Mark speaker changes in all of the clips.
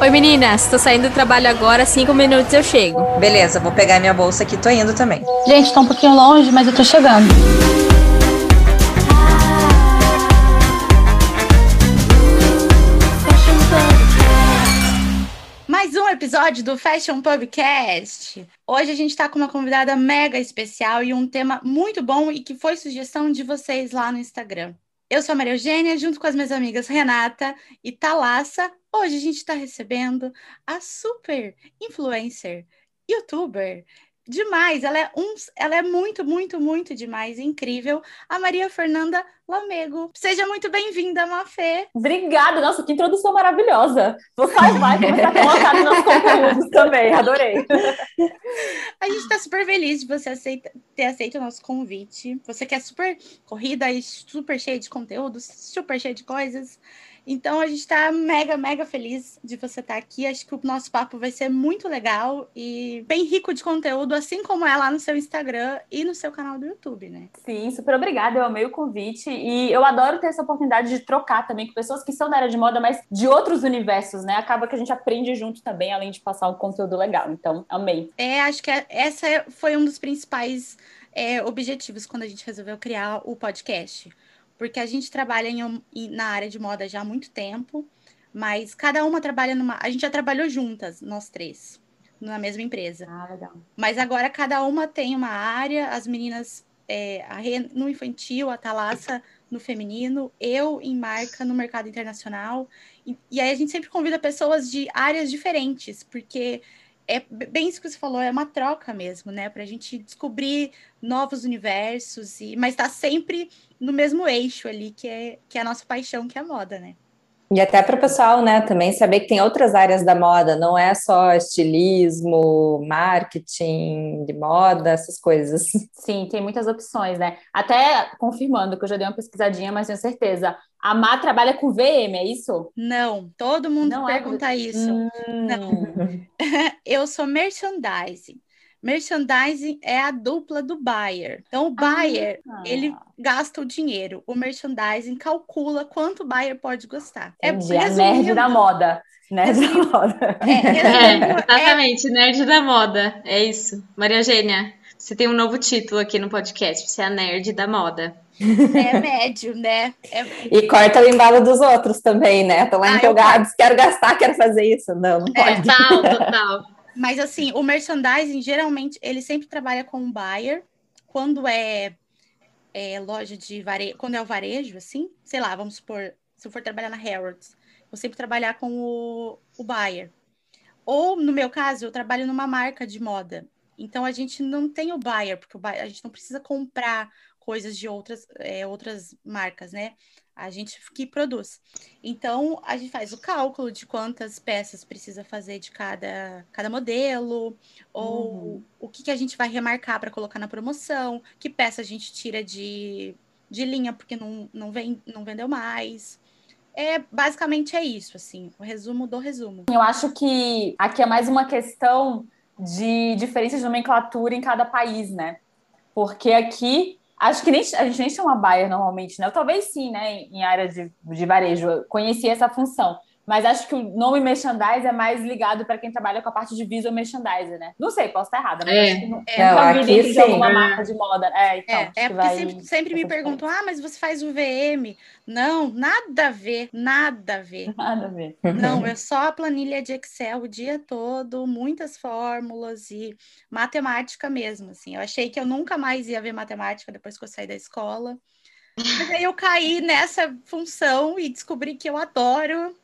Speaker 1: Oi meninas, tô saindo do trabalho agora, cinco minutos eu chego.
Speaker 2: Beleza, vou pegar minha bolsa aqui, tô indo também.
Speaker 3: Gente, tá um pouquinho longe, mas eu tô chegando.
Speaker 4: Mais um episódio do Fashion Pubcast. Hoje a gente tá com uma convidada mega especial e um tema muito bom e que foi sugestão de vocês lá no Instagram. Eu sou a Maria Eugênia, junto com as minhas amigas Renata e Talassa. Hoje a gente está recebendo a super influencer, youtuber, demais. Ela é, um, ela é muito, muito, muito demais, incrível. A Maria Fernanda Lamego. Seja muito bem-vinda, Mafê.
Speaker 5: Obrigada, nossa, que introdução maravilhosa. Vou salvar e começar a colocar nos nossos conteúdos também, adorei.
Speaker 4: A gente está super feliz de você aceita, ter aceito o nosso convite. Você que é super corrida e super cheia de conteúdos, super cheia de coisas. Então a gente está mega, mega feliz de você estar tá aqui. Acho que o nosso papo vai ser muito legal e bem rico de conteúdo, assim como é lá no seu Instagram e no seu canal do YouTube, né?
Speaker 5: Sim, super obrigada. Eu amei o convite e eu adoro ter essa oportunidade de trocar também com pessoas que são da área de moda, mas de outros universos, né? Acaba que a gente aprende junto também, além de passar um conteúdo legal. Então, amei.
Speaker 4: É, acho que essa foi um dos principais é, objetivos quando a gente resolveu criar o podcast porque a gente trabalha em, na área de moda já há muito tempo, mas cada uma trabalha numa. A gente já trabalhou juntas, nós três, na mesma empresa.
Speaker 5: Ah, legal.
Speaker 4: Mas agora cada uma tem uma área, as meninas é, a Rê no infantil, a Thalassa no feminino, eu em marca no mercado internacional. E, e aí a gente sempre convida pessoas de áreas diferentes, porque é bem isso que você falou, é uma troca mesmo, né? Para a gente descobrir novos universos, e mas está sempre no mesmo eixo ali, que é, que é a nossa paixão, que é a moda, né?
Speaker 2: E até para o pessoal, né, também saber que tem outras áreas da moda, não é só estilismo, marketing de moda, essas coisas.
Speaker 5: Sim, tem muitas opções, né? Até confirmando que eu já dei uma pesquisadinha, mas tenho certeza. A Má trabalha com VM, é isso?
Speaker 4: Não, todo mundo não é pergunta é... isso. Hum... Não. eu sou merchandising. Merchandising é a dupla do buyer. Então, o buyer, ah. ele gasta o dinheiro. O merchandising calcula quanto o buyer pode gostar.
Speaker 5: É Entendi, é a nerd da moda. Nerd da moda.
Speaker 1: É, é, exatamente, é... nerd da moda. É isso. Maria Eugênia, você tem um novo título aqui no podcast. Você é a nerd da moda.
Speaker 4: É médio, né? É...
Speaker 2: E corta o embalo dos outros também, né? Estão lá ah, empolgados, eu... quero gastar, quero fazer isso. Não, não é, pode.
Speaker 1: Total, total.
Speaker 4: Mas assim, o merchandising geralmente ele sempre trabalha com um buyer. Quando é, é loja de varejo, quando é o varejo, assim, sei lá, vamos supor, se eu for trabalhar na Harrods, vou sempre trabalhar com o, o buyer. Ou, no meu caso, eu trabalho numa marca de moda. Então a gente não tem o buyer, porque o buyer, a gente não precisa comprar coisas de outras, é, outras marcas, né? A gente que produz. Então, a gente faz o cálculo de quantas peças precisa fazer de cada, cada modelo, ou uhum. o que, que a gente vai remarcar para colocar na promoção, que peça a gente tira de, de linha porque não, não, vem, não vendeu mais. É, basicamente é isso, assim, o resumo do resumo.
Speaker 5: Eu acho que aqui é mais uma questão de diferença de nomenclatura em cada país, né? Porque aqui Acho que nem, a gente nem chama buyer normalmente, né? Ou talvez sim, né? Em área de, de varejo. Eu conheci essa função. Mas acho que o nome merchandise é mais ligado para quem trabalha com a parte de visual merchandise, né? Não sei, posso estar errada, mas
Speaker 2: é.
Speaker 5: acho que não,
Speaker 2: é, não, aqui
Speaker 5: de alguma marca de moda. É, então,
Speaker 4: é, é porque vai... sempre, sempre me perguntam, ah, mas você faz o VM? Não, nada a ver, nada a ver.
Speaker 5: Nada a ver.
Speaker 4: Não, é só a planilha de Excel o dia todo, muitas fórmulas e matemática mesmo, assim. Eu achei que eu nunca mais ia ver matemática depois que eu saí da escola. Mas aí eu caí nessa função e descobri que eu adoro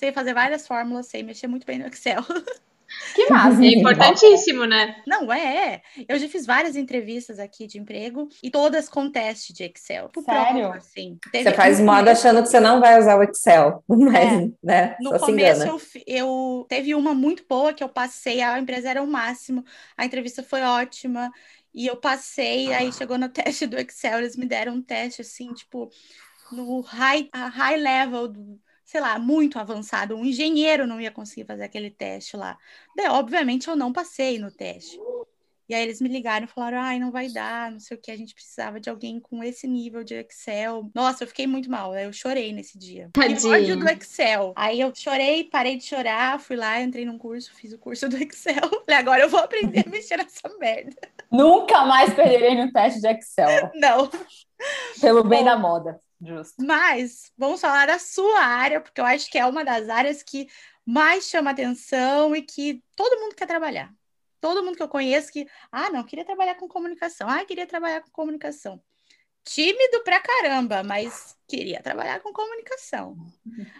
Speaker 4: sei fazer várias fórmulas, sei mexer muito bem no Excel.
Speaker 1: Que massa! É importantíssimo, né?
Speaker 4: Não, é. Eu já fiz várias entrevistas aqui de emprego e todas com teste de Excel.
Speaker 5: Sério?
Speaker 4: Prova, assim.
Speaker 2: Teve, você faz moda achando que você não vai usar o Excel, mas, é. né?
Speaker 4: No Só começo, eu, eu teve uma muito boa que eu passei, a empresa era o máximo, a entrevista foi ótima. E eu passei, aí chegou no teste do Excel, eles me deram um teste assim, tipo, no high, high level do, sei lá, muito avançado, um engenheiro não ia conseguir fazer aquele teste lá. Daí, obviamente, eu não passei no teste. E aí eles me ligaram e falaram: ai, não vai dar, não sei o que, a gente precisava de alguém com esse nível de Excel. Nossa, eu fiquei muito mal, eu chorei nesse dia. Ódio do Excel. Aí eu chorei, parei de chorar, fui lá, entrei num curso, fiz o curso do Excel. Falei, agora eu vou aprender a mexer nessa merda.
Speaker 5: Nunca mais perderei no teste de Excel.
Speaker 4: Não.
Speaker 5: Pelo bem
Speaker 4: Bom.
Speaker 5: da moda. Justo.
Speaker 4: Mas vamos falar da sua área, porque eu acho que é uma das áreas que mais chama atenção e que todo mundo quer trabalhar. Todo mundo que eu conheço que, ah, não, queria trabalhar com comunicação. Ah, queria trabalhar com comunicação. Tímido pra caramba, mas queria trabalhar com comunicação.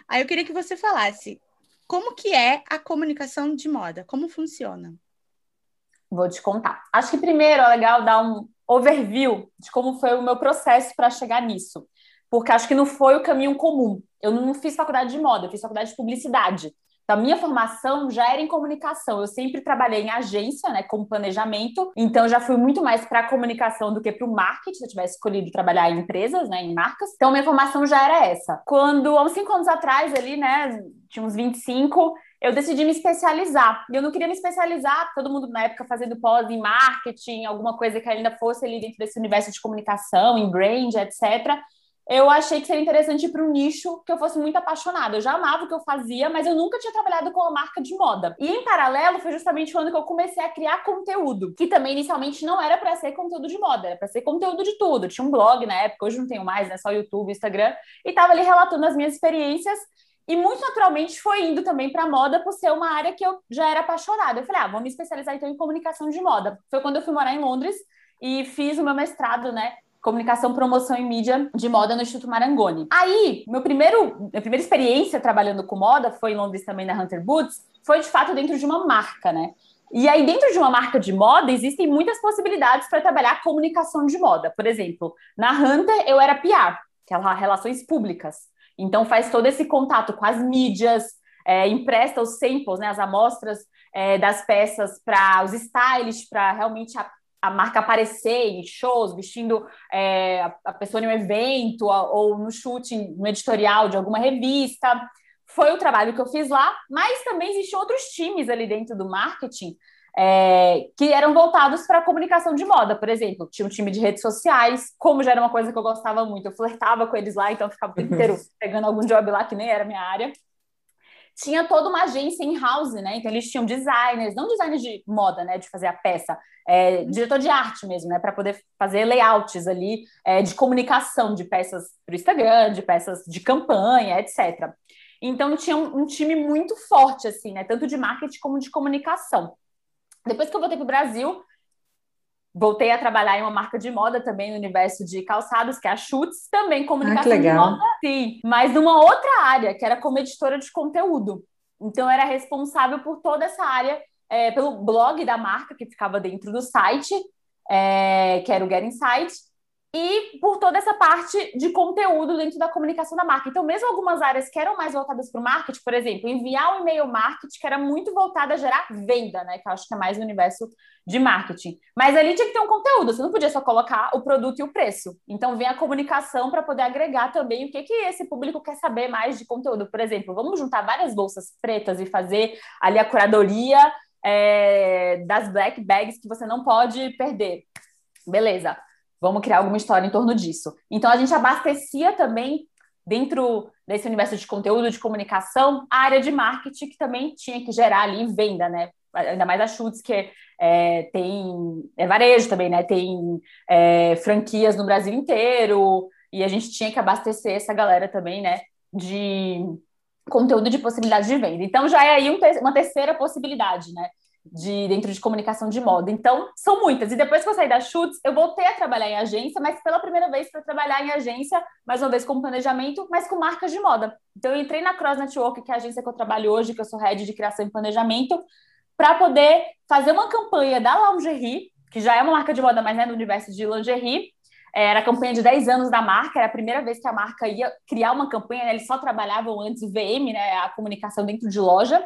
Speaker 4: Aí eu queria que você falasse como que é a comunicação de moda, como funciona.
Speaker 5: Vou te contar. Acho que primeiro é legal dar um overview de como foi o meu processo para chegar nisso. Porque acho que não foi o caminho comum. Eu não fiz faculdade de moda, eu fiz faculdade de publicidade. Então, a minha formação já era em comunicação. Eu sempre trabalhei em agência, né, como planejamento. Então, já fui muito mais para a comunicação do que para o marketing. Se eu tivesse escolhido trabalhar em empresas, né, em marcas. Então, minha formação já era essa. Quando, há uns cinco anos atrás, ali, né, tinha uns 25, eu decidi me especializar. Eu não queria me especializar, todo mundo na época fazendo pós em marketing, alguma coisa que ainda fosse ali dentro desse universo de comunicação, em brand, etc eu achei que seria interessante para um nicho que eu fosse muito apaixonada. Eu já amava o que eu fazia, mas eu nunca tinha trabalhado com a marca de moda. E em paralelo, foi justamente quando que eu comecei a criar conteúdo, que também inicialmente não era para ser conteúdo de moda, era para ser conteúdo de tudo. Tinha um blog na época, hoje não tenho mais, né? Só YouTube, Instagram, e tava ali relatando as minhas experiências. E muito naturalmente foi indo também para moda por ser uma área que eu já era apaixonada. Eu falei, ah, vou me especializar então em comunicação de moda. Foi quando eu fui morar em Londres e fiz o meu mestrado, né, comunicação, promoção e mídia de moda no Instituto Marangoni. Aí, meu primeiro, minha primeira experiência trabalhando com moda foi em Londres também na Hunter Boots, foi de fato dentro de uma marca, né? E aí, dentro de uma marca de moda, existem muitas possibilidades para trabalhar comunicação de moda. Por exemplo, na Hunter eu era PR, que é relações públicas. Então faz todo esse contato com as mídias, é, empresta os samples, né, as amostras é, das peças para os stylists, para realmente a, a marca aparecer em shows, vestindo é, a pessoa em um evento ou no shooting, no editorial de alguma revista. Foi o trabalho que eu fiz lá, mas também existiam outros times ali dentro do marketing é, que eram voltados para a comunicação de moda, por exemplo. Tinha um time de redes sociais, como já era uma coisa que eu gostava muito, eu flertava com eles lá, então ficava o tempo inteiro pegando algum job lá que nem era minha área tinha toda uma agência em house, né? Então eles tinham designers, não designers de moda, né? De fazer a peça, é, diretor de arte mesmo, né? Para poder fazer layouts ali é, de comunicação de peças para o Instagram, de peças de campanha, etc. Então tinha um, um, time muito forte, assim, né? Tanto de marketing como de comunicação. Depois que eu voltei para o Brasil, Voltei a trabalhar em uma marca de moda também no universo de calçados, que é a Schutz, também comunicação
Speaker 2: ah,
Speaker 5: de moda, sim, mas numa outra área, que era como editora de conteúdo. Então, era responsável por toda essa área, é, pelo blog da marca, que ficava dentro do site, é, que era o Get Insight, e por toda essa parte de conteúdo dentro da comunicação da marca. Então, mesmo algumas áreas que eram mais voltadas para o marketing, por exemplo, enviar um e-mail marketing, que era muito voltada a gerar venda, né? Que eu acho que é mais o universo de marketing. Mas ali tinha que ter um conteúdo, você não podia só colocar o produto e o preço. Então, vem a comunicação para poder agregar também o que, que esse público quer saber mais de conteúdo. Por exemplo, vamos juntar várias bolsas pretas e fazer ali a curadoria é, das black bags que você não pode perder. Beleza Vamos criar alguma história em torno disso. Então, a gente abastecia também, dentro desse universo de conteúdo, de comunicação, a área de marketing, que também tinha que gerar ali venda, né? Ainda mais a Schutz, que é, tem é varejo também, né? Tem é, franquias no Brasil inteiro, e a gente tinha que abastecer essa galera também, né? De conteúdo de possibilidade de venda. Então, já é aí um, uma terceira possibilidade, né? De dentro de comunicação de moda. Então, são muitas. E depois que eu saí da Schutz, eu voltei a trabalhar em agência, mas pela primeira vez para trabalhar em agência, mais uma vez com planejamento, mas com marcas de moda. Então, eu entrei na Cross Network, que é a agência que eu trabalho hoje, que eu sou head de criação e planejamento, para poder fazer uma campanha da lingerie, que já é uma marca de moda, mas é no universo de lingerie. Era a campanha de 10 anos da marca, era a primeira vez que a marca ia criar uma campanha, né? eles só trabalhavam antes o VM, né? a comunicação dentro de loja.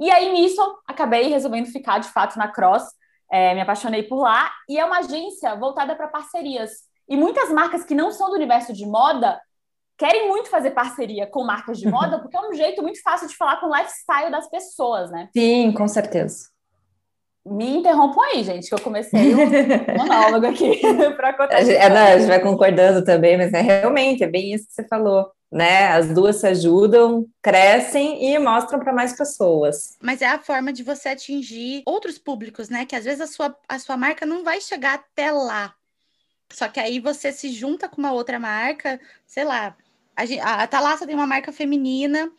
Speaker 5: E aí, nisso, acabei resolvendo ficar de fato na Cross, é, me apaixonei por lá, e é uma agência voltada para parcerias. E muitas marcas que não são do universo de moda querem muito fazer parceria com marcas de moda, porque é um jeito muito fácil de falar com o lifestyle das pessoas, né?
Speaker 2: Sim, com certeza.
Speaker 5: Me interrompam aí, gente, que eu comecei um monólogo aqui para contar.
Speaker 2: É, não, a gente vai concordando também, mas é realmente, é bem isso que você falou. Né? As duas se ajudam, crescem e mostram para mais pessoas.
Speaker 4: Mas é a forma de você atingir outros públicos, né? Que às vezes a sua, a sua marca não vai chegar até lá. Só que aí você se junta com uma outra marca, sei lá. A, a tem uma marca feminina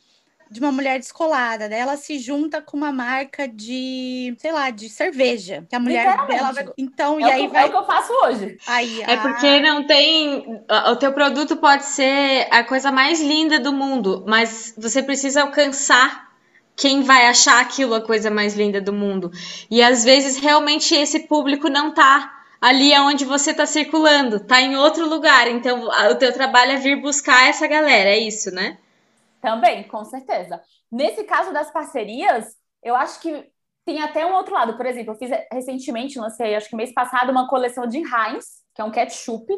Speaker 4: de uma mulher descolada, daí ela se junta com uma marca de, sei lá, de cerveja, que a mulher dela vai... então
Speaker 5: é
Speaker 4: e aí
Speaker 5: que,
Speaker 4: vai
Speaker 5: É o que eu faço hoje.
Speaker 4: Aí,
Speaker 1: é porque não tem o teu produto pode ser a coisa mais linda do mundo, mas você precisa alcançar quem vai achar aquilo a coisa mais linda do mundo. E às vezes realmente esse público não tá ali onde você está circulando, tá em outro lugar. Então, o teu trabalho é vir buscar essa galera, é isso, né?
Speaker 5: Também, com certeza. Nesse caso das parcerias, eu acho que tem até um outro lado. Por exemplo, eu fiz recentemente, lancei, acho que mês passado, uma coleção de Heinz, que é um ketchup, que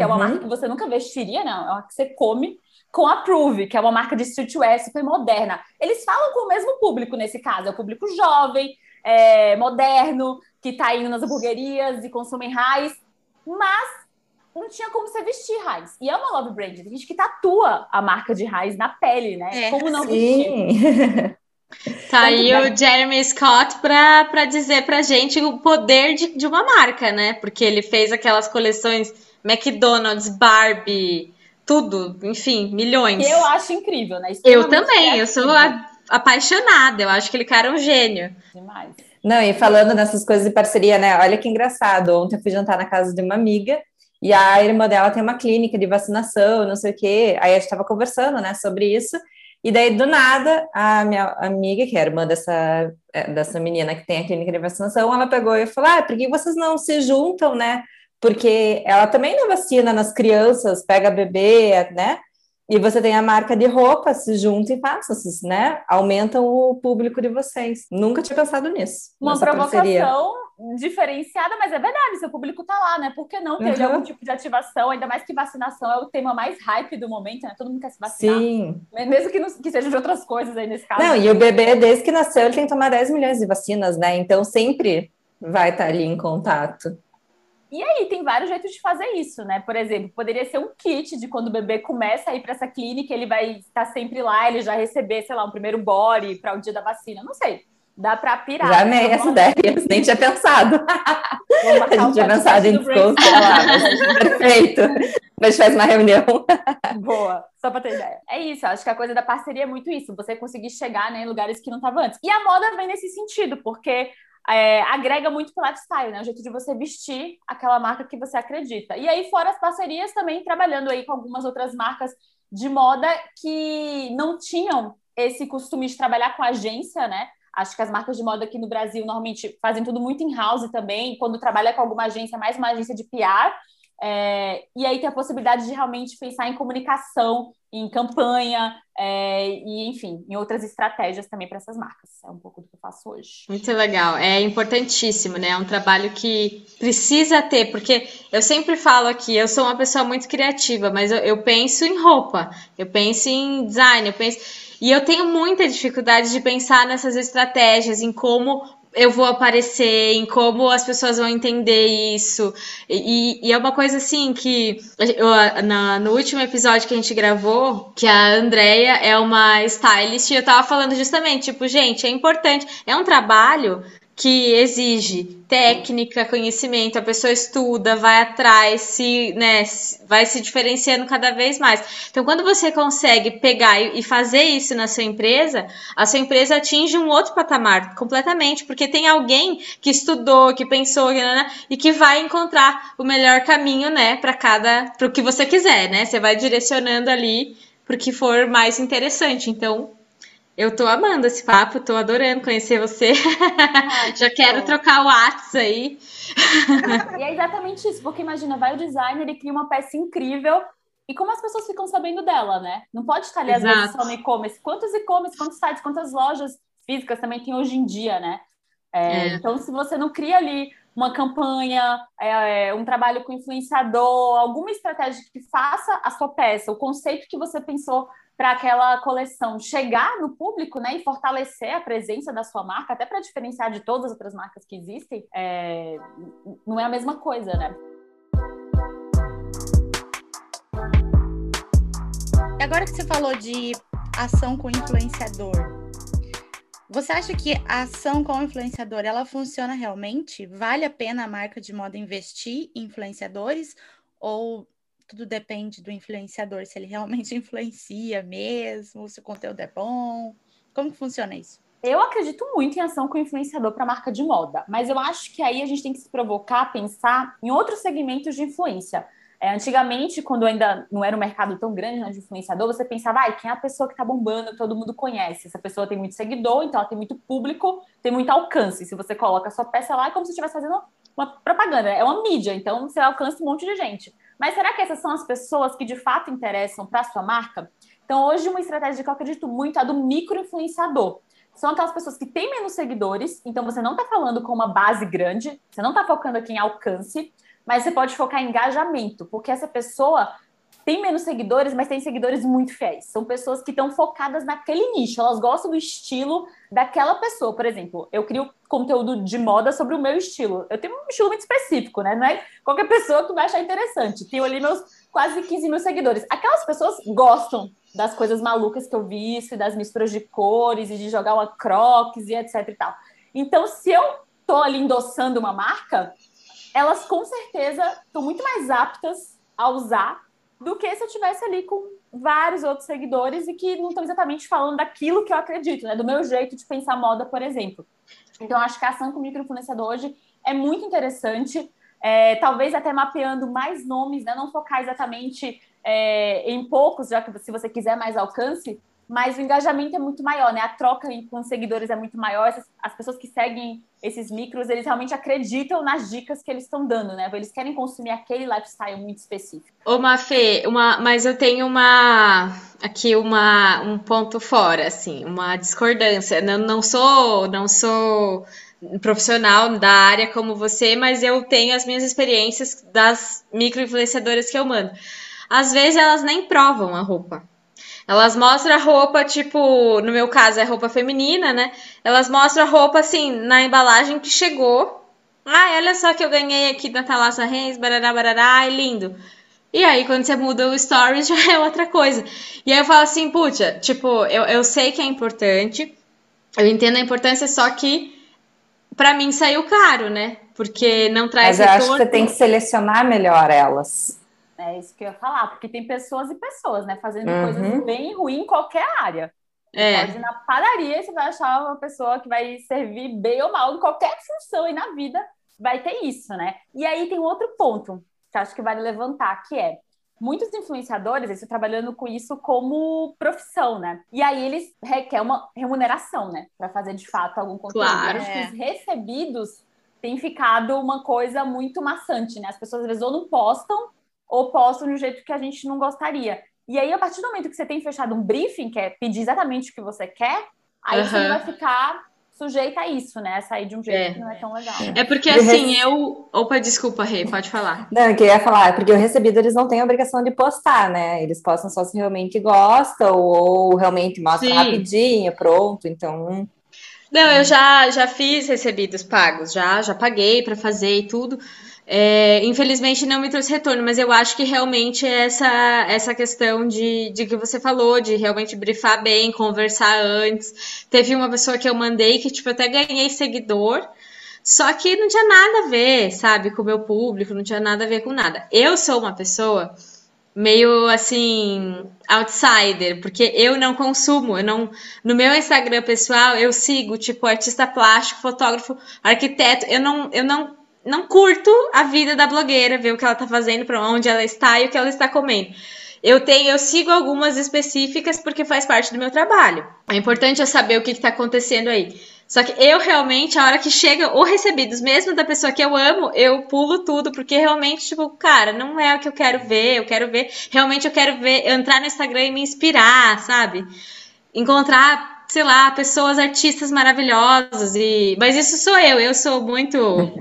Speaker 5: uhum. é uma uhum. marca que você nunca vestiria, né? É uma que você come, com a Prove, que é uma marca de streetwear super moderna. Eles falam com o mesmo público nesse caso, é o público jovem, é, moderno, que está indo nas hamburguerias e consomem Heinz, mas não tinha como você vestir Heinz. E é uma love brand. Tem gente que tatua a marca de Heinz na pele, né? É, como não sim. vestir?
Speaker 1: Tá aí o Jeremy Scott para dizer pra gente o poder de, de uma marca, né? Porque ele fez aquelas coleções McDonald's, Barbie, tudo, enfim, milhões.
Speaker 5: Eu acho incrível, né?
Speaker 1: Eu também, eu sou a, apaixonada, eu acho que ele cara é um gênio.
Speaker 5: Demais.
Speaker 2: Não, e falando nessas coisas de parceria, né? Olha que engraçado. Ontem eu fui jantar na casa de uma amiga e a irmã dela tem uma clínica de vacinação, não sei o quê. Aí a gente estava conversando, né, sobre isso. E daí, do nada, a minha amiga, que é irmã dessa, é, dessa menina que tem a clínica de vacinação, ela pegou e falou: Ah, por que vocês não se juntam, né? Porque ela também não vacina nas crianças, pega bebê, né? E você tem a marca de roupa, se junta e faça, né? Aumentam o público de vocês. Nunca tinha pensado nisso.
Speaker 5: Uma provocação parceria. diferenciada, mas é verdade, seu público tá lá, né? Por que não ter uhum. algum tipo de ativação? Ainda mais que vacinação é o tema mais hype do momento, né? Todo mundo quer se vacinar.
Speaker 2: Sim.
Speaker 5: Mesmo que, não, que seja de outras coisas aí nesse caso.
Speaker 2: Não, e o bebê, desde que nasceu, ele tem que tomar 10 milhões de vacinas, né? Então sempre vai estar ali em contato.
Speaker 5: E aí, tem vários jeitos de fazer isso, né? Por exemplo, poderia ser um kit de quando o bebê começa a ir para essa clínica, ele vai estar sempre lá, ele já receber, sei lá, um primeiro body para o dia da vacina. Não sei. Dá para pirar.
Speaker 2: Já amei essa ideia, nem tinha pensado. A gente tinha pensado em desconto, perfeito. A gente faz uma reunião.
Speaker 5: Boa, só para ter ideia. É isso, acho que a coisa da parceria é muito isso, você conseguir chegar né, em lugares que não estava antes. E a moda vem nesse sentido, porque é, agrega muito pro lifestyle, né? O jeito de você vestir aquela marca que você acredita. E aí, fora as parcerias, também trabalhando aí com algumas outras marcas de moda que não tinham esse costume de trabalhar com agência, né? Acho que as marcas de moda aqui no Brasil normalmente fazem tudo muito in-house também. Quando trabalha com alguma agência, mais uma agência de PR. É, e aí tem a possibilidade de realmente pensar em comunicação, em campanha, é, e enfim, em outras estratégias também para essas marcas. É um pouco do que eu faço hoje.
Speaker 1: Muito legal, é importantíssimo, né? É um trabalho que precisa ter, porque eu sempre falo aqui, eu sou uma pessoa muito criativa, mas eu, eu penso em roupa, eu penso em design, eu penso. E eu tenho muita dificuldade de pensar nessas estratégias, em como eu vou aparecer, em como as pessoas vão entender isso. E, e é uma coisa assim que eu, na, no último episódio que a gente gravou, que a Andrea é uma stylist, eu tava falando justamente, tipo, gente, é importante, é um trabalho que exige técnica, conhecimento, a pessoa estuda, vai atrás, se, né, vai se diferenciando cada vez mais. Então, quando você consegue pegar e fazer isso na sua empresa, a sua empresa atinge um outro patamar completamente, porque tem alguém que estudou, que pensou, né, e que vai encontrar o melhor caminho, né, para cada, para o que você quiser, né? Você vai direcionando ali para o que for mais interessante. Então, eu tô amando esse papo, tô adorando conhecer você. Ah, Já quero bom. trocar o WhatsApp aí.
Speaker 5: e é exatamente isso, porque imagina, vai o designer e cria uma peça incrível. E como as pessoas ficam sabendo dela, né? Não pode estar ali Exato. às vezes só no e-commerce. Quantos e-commerce, quantos sites, quantas lojas físicas também tem hoje em dia, né? É, é. Então, se você não cria ali uma campanha, é, um trabalho com influenciador, alguma estratégia que faça a sua peça, o conceito que você pensou para aquela coleção chegar no público, né, e fortalecer a presença da sua marca, até para diferenciar de todas as outras marcas que existem, é... não é a mesma coisa, né?
Speaker 4: Agora que você falou de ação com influenciador, você acha que a ação com influenciador ela funciona realmente? Vale a pena a marca de moda investir em influenciadores ou tudo depende do influenciador, se ele realmente influencia mesmo, se o conteúdo é bom? Como que funciona isso?
Speaker 5: Eu acredito muito em ação com influenciador para marca de moda, mas eu acho que aí a gente tem que se provocar a pensar em outros segmentos de influência. É, antigamente, quando ainda não era um mercado tão grande né, de influenciador, você pensava, ah, quem é a pessoa que está bombando, todo mundo conhece. Essa pessoa tem muito seguidor, então ela tem muito público, tem muito alcance. Se você coloca a sua peça lá, é como se estivesse fazendo uma propaganda, é uma mídia, então você alcança um monte de gente. Mas será que essas são as pessoas que de fato interessam para a sua marca? Então, hoje, uma estratégia que eu acredito muito é a do micro-influenciador. São aquelas pessoas que têm menos seguidores, então você não está falando com uma base grande, você não está focando aqui em alcance, mas você pode focar em engajamento, porque essa pessoa tem menos seguidores, mas tem seguidores muito fiéis. São pessoas que estão focadas naquele nicho, elas gostam do estilo daquela pessoa. Por exemplo, eu crio conteúdo de moda sobre o meu estilo. Eu tenho um estilo muito específico, né? Não é qualquer pessoa que vai achar interessante. Tenho ali meus quase 15 mil seguidores. Aquelas pessoas gostam das coisas malucas que eu visto, das misturas de cores e de jogar uma crocs e etc e tal. Então, se eu tô ali endossando uma marca, elas com certeza estão muito mais aptas a usar do que se eu tivesse ali com vários outros seguidores e que não estão exatamente falando daquilo que eu acredito, né? Do meu jeito de pensar moda, por exemplo. Então, acho que a ação com microinfluenciador hoje é muito interessante, é, talvez até mapeando mais nomes, né? Não focar exatamente é, em poucos, já que se você quiser mais alcance, mas o engajamento é muito maior, né? A troca com os seguidores é muito maior. As pessoas que seguem esses micros, eles realmente acreditam nas dicas que eles estão dando, né? Eles querem consumir aquele lifestyle muito específico.
Speaker 1: Ô, Mafê, uma, mas eu tenho uma aqui uma, um ponto fora, assim, uma discordância. Não, não sou, não sou profissional da área como você, mas eu tenho as minhas experiências das micro influenciadoras que eu mando. Às vezes elas nem provam a roupa. Elas mostram a roupa, tipo, no meu caso é roupa feminina, né? Elas mostram a roupa, assim, na embalagem que chegou. Ah, olha só que eu ganhei aqui da Thalassa Reis, barará, barará, ai, lindo. E aí, quando você muda o stories, já é outra coisa. E aí eu falo assim, puxa, tipo, eu, eu sei que é importante, eu entendo a importância, só que para mim saiu caro, né? Porque não traz
Speaker 2: Mas eu retorno. acho que você tem que selecionar melhor elas.
Speaker 5: É isso que eu ia falar, porque tem pessoas e pessoas, né? Fazendo uhum. coisas bem ruins em qualquer área. É. Pode ir na padaria e você vai achar uma pessoa que vai servir bem ou mal em qualquer função e na vida vai ter isso, né? E aí tem outro ponto que acho que vale levantar, que é muitos influenciadores estão trabalhando com isso como profissão, né? E aí eles requerem uma remuneração, né? Para fazer de fato algum conteúdo.
Speaker 1: Claro.
Speaker 5: Acho que os recebidos têm ficado uma coisa muito maçante, né? As pessoas às vezes ou não postam ou postam de um jeito que a gente não gostaria. E aí, a partir do momento que você tem fechado um briefing, que é pedir exatamente o que você quer, aí uhum. você vai ficar sujeita a isso, né? A sair de um jeito é. que não é tão legal.
Speaker 1: É porque assim, eu. Opa, desculpa, Rei, pode falar.
Speaker 2: Não, eu queria falar, porque o recebido eles não têm a obrigação de postar, né? Eles postam só se realmente gostam ou realmente mostra Sim. rapidinho, pronto. Então.
Speaker 1: Não, eu já, já fiz recebidos pagos, já, já paguei para fazer e tudo. É, infelizmente não me trouxe retorno, mas eu acho que realmente é essa, essa questão de, de que você falou, de realmente brifar bem, conversar antes. Teve uma pessoa que eu mandei que, tipo, eu até ganhei seguidor, só que não tinha nada a ver, sabe, com o meu público, não tinha nada a ver com nada. Eu sou uma pessoa meio assim outsider, porque eu não consumo, eu não no meu Instagram pessoal eu sigo tipo artista plástico, fotógrafo, arquiteto, eu não eu não não curto a vida da blogueira, ver o que ela tá fazendo, para onde ela está e o que ela está comendo. Eu tenho, eu sigo algumas específicas porque faz parte do meu trabalho. É importante eu saber o que está acontecendo aí. Só que eu realmente, a hora que chega o recebidos, mesmo da pessoa que eu amo, eu pulo tudo, porque realmente, tipo, cara, não é o que eu quero ver, eu quero ver, realmente eu quero ver, entrar no Instagram e me inspirar, sabe? Encontrar sei lá, pessoas, artistas maravilhosos. E... Mas isso sou eu, eu sou muito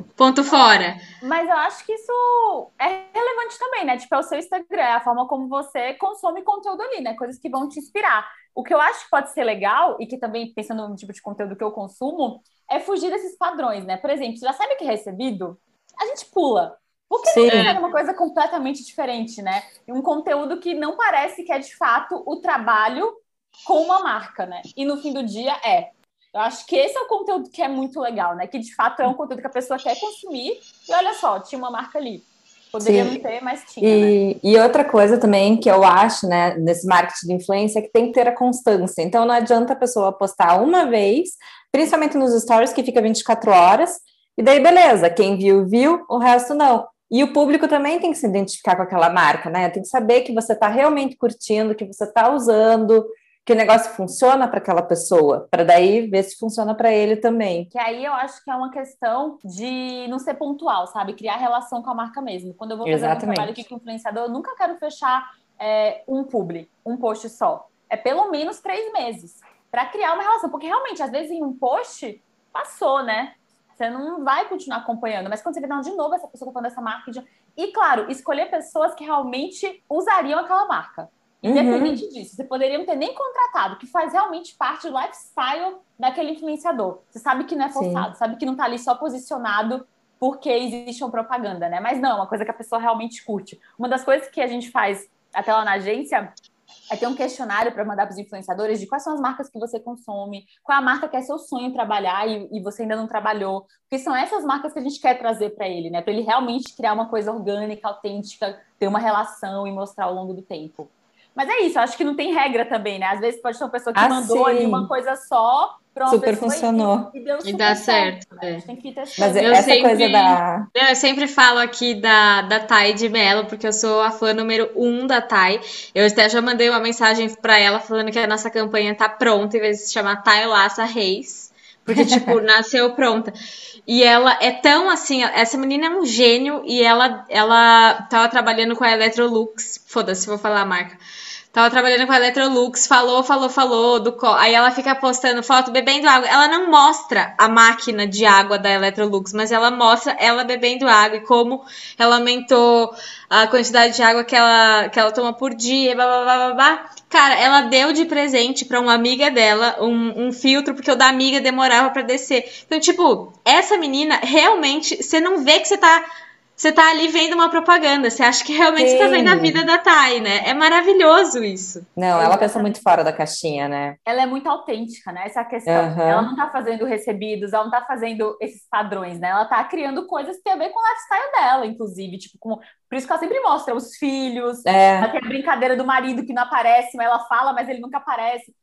Speaker 1: ponto fora.
Speaker 5: Mas eu acho que isso é relevante também, né? Tipo, é o seu Instagram, é a forma como você consome conteúdo ali, né? Coisas que vão te inspirar. O que eu acho que pode ser legal, e que também, pensando no tipo de conteúdo que eu consumo, é fugir desses padrões, né? Por exemplo, você já sabe que é recebido? A gente pula. Por que não fazer uma coisa completamente diferente, né? E um conteúdo que não parece que é de fato o trabalho com uma marca, né? E no fim do dia é. Eu acho que esse é o conteúdo que é muito legal, né? Que de fato é um conteúdo que a pessoa quer consumir. E olha só, tinha uma marca ali. Poderia Sim. não ter, mas tinha.
Speaker 2: E, né? e outra coisa também que eu acho, né, nesse marketing de influência, é que tem que ter a constância. Então não adianta a pessoa postar uma vez, principalmente nos stories que fica 24 horas, e daí beleza, quem viu, viu, o resto não. E o público também tem que se identificar com aquela marca, né? Tem que saber que você está realmente curtindo, que você está usando, que o negócio funciona para aquela pessoa, para daí ver se funciona para ele também.
Speaker 5: Que aí eu acho que é uma questão de não ser pontual, sabe? Criar relação com a marca mesmo. Quando eu vou fazer Exatamente. um trabalho aqui com influenciador, eu nunca quero fechar é, um publi, um post só. É pelo menos três meses para criar uma relação, porque realmente às vezes em um post passou, né? Você não vai continuar acompanhando, mas quando você vê, não, de novo, essa pessoa tá falando dessa marca. De... E, claro, escolher pessoas que realmente usariam aquela marca. Independente uhum. disso, você poderia não ter nem contratado, que faz realmente parte do lifestyle daquele influenciador. Você sabe que não é forçado, Sim. sabe que não tá ali só posicionado porque existe uma propaganda, né? Mas não, é uma coisa que a pessoa realmente curte. Uma das coisas que a gente faz até lá na agência é ter um questionário para mandar para os influenciadores de quais são as marcas que você consome, qual é a marca que é seu sonho trabalhar e, e você ainda não trabalhou, porque são essas marcas que a gente quer trazer para ele, né? Para ele realmente criar uma coisa orgânica, autêntica, ter uma relação e mostrar ao longo do tempo. Mas é isso, acho que não tem regra também, né? Às vezes pode ser uma pessoa que ah, mandou sim. ali uma coisa só, pronto,
Speaker 2: super funcionou.
Speaker 1: E, e, deu super e dá certo. certo né?
Speaker 2: é. Tem que ir Mas eu essa sempre, coisa da.
Speaker 1: Eu sempre falo aqui da, da Thay de Mello, porque eu sou a fã número um da Thay. Eu até já mandei uma mensagem para ela falando que a nossa campanha tá pronta, e vai se chamar Thay Laça Reis. Porque, tipo, nasceu pronta. E ela é tão assim, essa menina é um gênio e ela, ela tava trabalhando com a Electrolux. Foda-se, vou falar a marca. Tava trabalhando com a Electrolux, falou, falou, falou do co... Aí ela fica postando foto bebendo água. Ela não mostra a máquina de água da Electrolux, mas ela mostra ela bebendo água e como ela aumentou a quantidade de água que ela, que ela toma por dia, blá, blá, blá, blá, blá. Cara, ela deu de presente para uma amiga dela um, um, filtro, porque o da amiga demorava para descer. Então, tipo, essa menina realmente, você não vê que você tá você tá ali vendo uma propaganda, você acha que realmente Sim. você tá vendo a vida da Thay, né? É maravilhoso isso.
Speaker 2: Não, ela pensa muito fora da caixinha, né?
Speaker 5: Ela é muito autêntica, né? Essa é a questão. Uhum. Ela não tá fazendo recebidos, ela não tá fazendo esses padrões, né? Ela tá criando coisas que tem a ver com o lifestyle dela, inclusive, tipo, como... por isso que ela sempre mostra os filhos, é. ela tem a brincadeira do marido que não aparece, mas ela fala, mas ele nunca aparece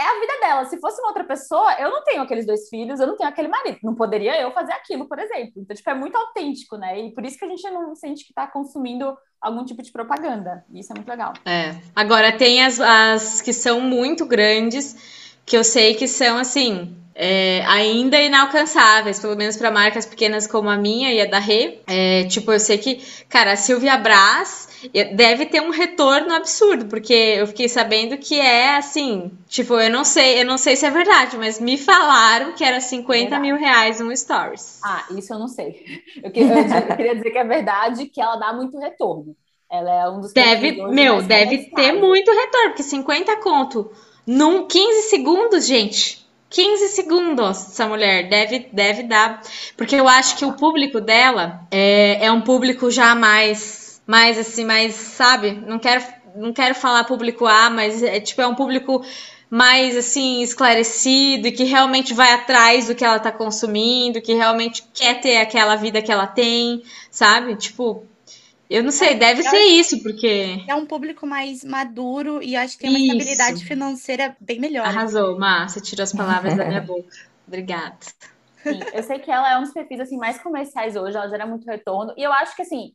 Speaker 5: é a vida dela. Se fosse uma outra pessoa, eu não tenho aqueles dois filhos, eu não tenho aquele marido. Não poderia eu fazer aquilo, por exemplo. Então, tipo, é muito autêntico, né? E por isso que a gente não sente que está consumindo algum tipo de propaganda. E isso é muito legal.
Speaker 1: É. Agora, tem as, as que são muito grandes, que eu sei que são, assim, é, ainda inalcançáveis, pelo menos para marcas pequenas como a minha e a da Rê. É, tipo, eu sei que, cara, a Silvia Brás deve ter um retorno absurdo, porque eu fiquei sabendo que é assim, tipo, eu não sei, eu não sei se é verdade, mas me falaram que era 50 mil reais um stories.
Speaker 5: Ah, isso eu não sei. Eu queria, eu queria dizer que é verdade, que ela dá muito retorno. Ela é um dos
Speaker 1: Deve, meu, deve ter muito retorno, porque 50 conto num 15 segundos, gente. 15 segundos essa mulher deve, deve dar. Porque eu acho que o público dela é, é um público já mais, mais assim, mais, sabe? Não quero, não quero falar público A, mas é tipo, é um público mais assim esclarecido e que realmente vai atrás do que ela tá consumindo, que realmente quer ter aquela vida que ela tem, sabe? Tipo, eu não sei, é, deve ser isso, porque.
Speaker 4: É um público mais maduro e acho que tem uma isso. estabilidade financeira bem melhor.
Speaker 1: Arrasou, Má, você tirou as palavras da minha boca. Obrigada.
Speaker 5: Sim, eu sei que ela é um dos perfis assim, mais comerciais hoje, ela gera muito retorno. E eu acho que, assim,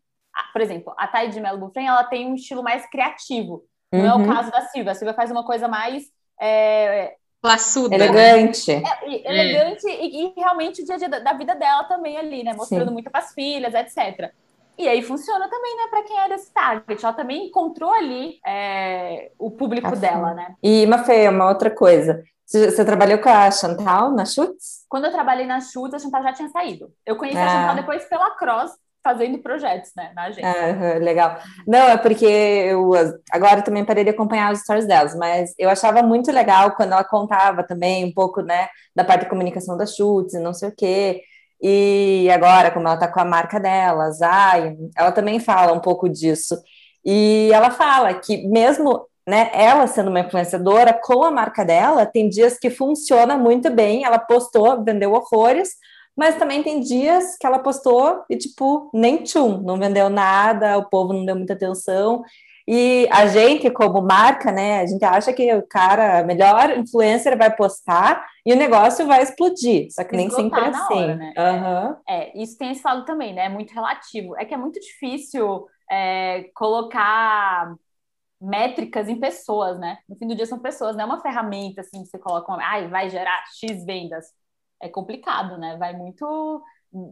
Speaker 5: por exemplo, a Thay de Melo Bufren, ela tem um estilo mais criativo. Não uhum. é o uhum. caso da Silvia. A Silvia faz uma coisa mais. É...
Speaker 1: Classuda.
Speaker 2: Elegante.
Speaker 5: Né? É, elegante é. E, e, realmente o dia a dia da vida dela também ali, né? Mostrando Sim. muito para as filhas, etc. E aí funciona também, né, para quem é desse target. Ela também encontrou ali é, o público assim. dela, né?
Speaker 2: E, Mafê, uma outra coisa. Você, você trabalhou com a Chantal na Chutes?
Speaker 5: Quando eu trabalhei na Chutes, a Chantal já tinha saído. Eu conheci
Speaker 2: Ah.
Speaker 5: a Chantal depois pela Cross, fazendo projetos, né, na agência.
Speaker 2: Ah, legal. Não, é porque eu agora também parei de acompanhar os stories delas, mas eu achava muito legal quando ela contava também um pouco, né, da parte de comunicação da Chutes e não sei o quê. E agora, como ela tá com a marca dela, Zai, ela também fala um pouco disso. E ela fala que mesmo, né, ela sendo uma influenciadora com a marca dela, tem dias que funciona muito bem, ela postou, vendeu horrores, mas também tem dias que ela postou e, tipo, nem tchum, não vendeu nada, o povo não deu muita atenção. E a gente, como marca, né, a gente acha que o cara, a melhor influencer vai postar e o negócio vai explodir. Só que nem
Speaker 5: Esgotar
Speaker 2: sempre é assim.
Speaker 5: hora, né?
Speaker 2: Aham.
Speaker 5: É, isso tem esse lado também, né? É muito relativo. É que é muito difícil é, colocar métricas em pessoas, né? No fim do dia são pessoas, não é uma ferramenta assim que você coloca, uma, ai, vai gerar X vendas. É complicado, né? Vai muito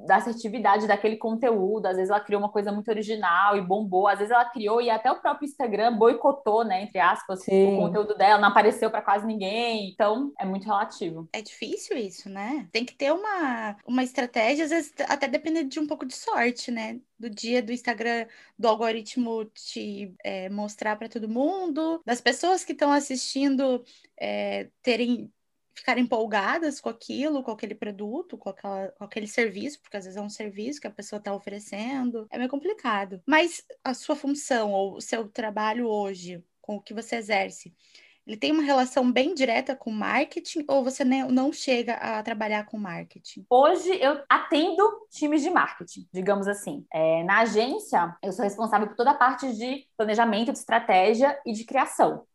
Speaker 5: da assertividade daquele conteúdo. Às vezes ela criou uma coisa muito original e bombou. Às vezes ela criou e até o próprio Instagram boicotou, né? Entre aspas,
Speaker 2: Sim.
Speaker 5: o conteúdo dela, não apareceu para quase ninguém. Então é muito relativo.
Speaker 4: É difícil isso, né? Tem que ter uma, uma estratégia, às vezes até dependendo de um pouco de sorte, né? Do dia do Instagram, do algoritmo te é, mostrar para todo mundo, das pessoas que estão assistindo é, terem ficarem empolgadas com aquilo, com aquele produto, com, aquela, com aquele serviço, porque às vezes é um serviço que a pessoa está oferecendo. É meio complicado. Mas a sua função ou o seu trabalho hoje, com o que você exerce, ele tem uma relação bem direta com marketing ou você não chega a trabalhar com marketing?
Speaker 5: Hoje eu atendo times de marketing, digamos assim. É, na agência, eu sou responsável por toda a parte de planejamento, de estratégia e de criação.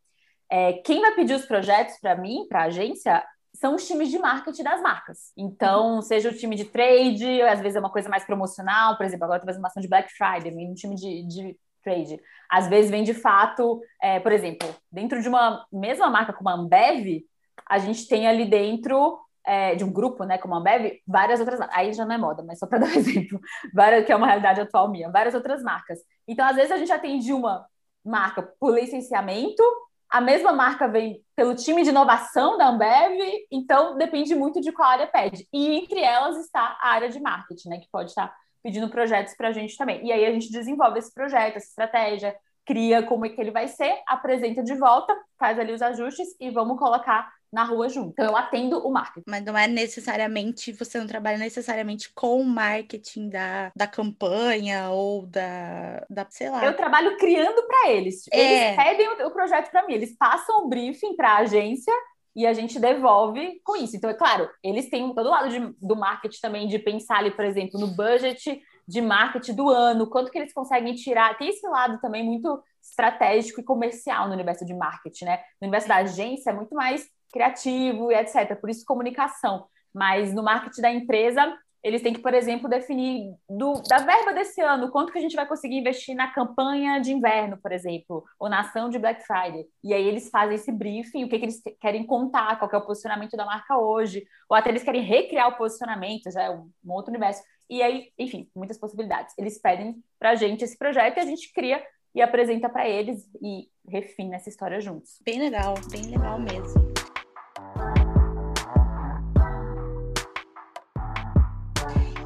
Speaker 5: É, quem vai pedir os projetos para mim, para a agência, são os times de marketing das marcas. Então, seja o time de trade, às vezes é uma coisa mais promocional, por exemplo, agora estou fazendo uma ação de Black Friday, um time de, de trade. Às vezes vem de fato, é, por exemplo, dentro de uma mesma marca como a Ambev, a gente tem ali dentro é, de um grupo, né, como a Ambev, várias outras. Aí já não é moda, mas só para dar um exemplo, várias, que é uma realidade atual minha, várias outras marcas. Então, às vezes a gente atende uma marca por licenciamento, a mesma marca vem pelo time de inovação da Ambev, então depende muito de qual área pede. E entre elas está a área de marketing, né, que pode estar pedindo projetos para a gente também. E aí a gente desenvolve esse projeto, essa estratégia, cria como é que ele vai ser, apresenta de volta, faz ali os ajustes e vamos colocar na rua junto. Então eu atendo o marketing.
Speaker 4: Mas não é necessariamente, você não trabalha necessariamente com o marketing da, da campanha ou da, da, sei lá.
Speaker 5: Eu trabalho criando para eles.
Speaker 4: É.
Speaker 5: Eles pedem o, o projeto para mim, eles passam o briefing para a agência e a gente devolve com isso. Então, é claro, eles têm todo lado de, do marketing também, de pensar ali, por exemplo, no budget de marketing do ano, quanto que eles conseguem tirar. Tem esse lado também muito estratégico e comercial no universo de marketing, né? No universo da agência é muito mais criativo e etc. Por isso, comunicação. Mas no marketing da empresa, eles têm que, por exemplo, definir do, da verba desse ano, quanto que a gente vai conseguir investir na campanha de inverno, por exemplo, ou na ação de Black Friday. E aí eles fazem esse briefing, o que, que eles querem contar, qual que é o posicionamento da marca hoje, ou até eles querem recriar o posicionamento, já é um, um outro universo. E aí, enfim, muitas possibilidades. Eles pedem pra gente esse projeto e a gente cria e apresenta para eles e refina essa história juntos.
Speaker 4: Bem legal, bem legal mesmo.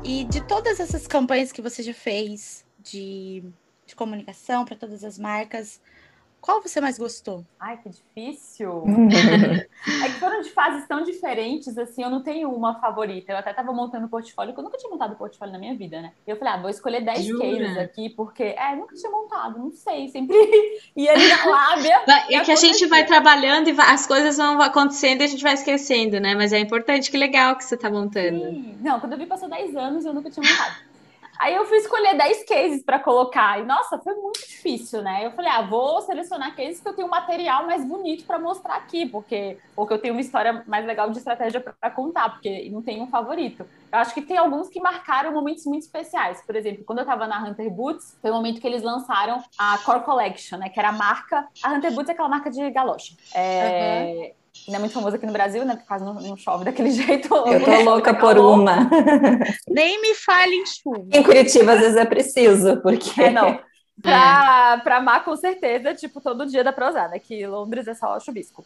Speaker 4: E de todas essas campanhas que você já fez de, de comunicação para todas as marcas, qual você mais gostou?
Speaker 5: Ai, que difícil! é que foram de fases tão diferentes, assim, eu não tenho uma favorita. Eu até tava montando portfólio, que eu nunca tinha montado portfólio na minha vida, né? E eu falei, ah, vou escolher 10
Speaker 1: Jura?
Speaker 5: cases aqui, porque, é, nunca tinha montado, não sei, sempre ia ali na lábia.
Speaker 1: Vai- É que a gente vai trabalhando e vai- as coisas vão acontecendo e a gente vai esquecendo, né? Mas é importante, que legal que você tá montando.
Speaker 5: Sim. Não, quando eu vi passou 10 anos eu nunca tinha montado. Aí eu fui escolher 10 cases para colocar. E nossa, foi muito difícil, né? Eu falei, ah, vou selecionar cases que eu tenho um material mais bonito para mostrar aqui, porque ou que eu tenho uma história mais legal de estratégia para contar, porque não tenho um favorito. Eu acho que tem alguns que marcaram momentos muito especiais. Por exemplo, quando eu tava na Hunter Boots, foi o momento que eles lançaram a Core Collection, né? Que era a marca. A Hunter Boots é aquela marca de galocha. É. Não é muito famosa aqui no Brasil, né? Porque quase não, não chove daquele jeito.
Speaker 2: Eu tô louca por
Speaker 5: Calor.
Speaker 2: uma.
Speaker 4: Nem me fale em chuva.
Speaker 2: Em Curitiba, às vezes é preciso, porque.
Speaker 5: É, não. Pra, pra Mar, com certeza, tipo, todo dia dá pra usar, né? Que Londres é só chubisco.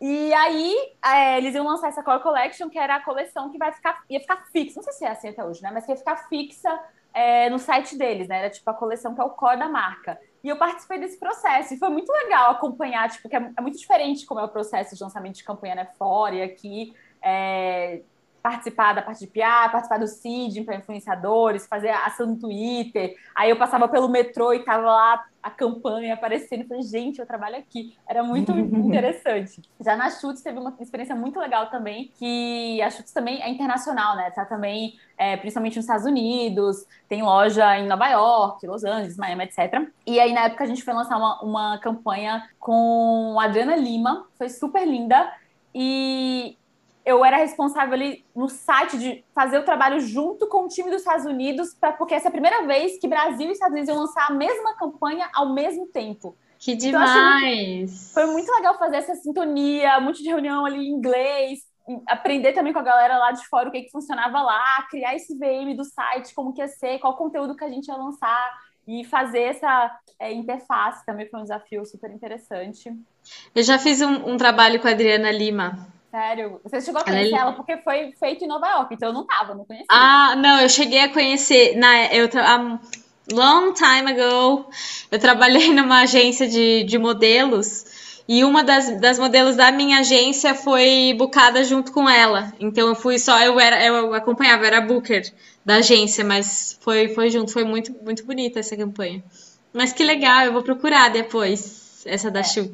Speaker 5: E aí, é, eles iam lançar essa Core Collection, que era a coleção que vai ficar, ia ficar fixa, não sei se é assim até hoje, né? Mas que ia ficar fixa é, no site deles, né? Era tipo a coleção que é o core da marca. E eu participei desse processo, e foi muito legal acompanhar, tipo, é, é muito diferente como é o processo de lançamento de campanha né, fora e aqui. É, participar da parte de PR, participar do CID para influenciadores, fazer ação no Twitter. Aí eu passava pelo metrô e tava lá a campanha aparecendo. Eu falei, gente, eu trabalho aqui. Era muito interessante. Já na Chutes teve uma experiência muito legal também, que a Chutes também é internacional, né? Tá também, é, principalmente nos Estados Unidos, tem loja em Nova York, Los Angeles, Miami, etc. E aí, na época, a gente foi lançar uma, uma campanha com a Adriana Lima, foi super linda. E eu era responsável ali no site de fazer o trabalho junto com o time dos Estados Unidos, pra, porque essa é a primeira vez que Brasil e Estados Unidos iam lançar a mesma campanha ao mesmo tempo.
Speaker 1: Que demais!
Speaker 5: Então, foi muito legal fazer essa sintonia, muito de reunião ali em inglês, aprender também com a galera lá de fora o que, que funcionava lá, criar esse VM do site, como que ia ser, qual conteúdo que a gente ia lançar e fazer essa é, interface também foi um desafio super interessante.
Speaker 1: Eu já fiz um, um trabalho com a Adriana Lima
Speaker 5: Sério? Você chegou a conhecer ela, ela porque foi feito em Nova York, então eu não tava, não conhecia.
Speaker 1: Ah, não, eu cheguei a conhecer. Na, eu, um, long time ago, eu trabalhei numa agência de, de modelos e uma das, das modelos da minha agência foi bucada junto com ela. Então eu fui só, eu era, eu acompanhava, eu era booker da agência, mas foi, foi junto, foi muito, muito bonita essa campanha. Mas que legal, eu vou procurar depois essa da é. Deixa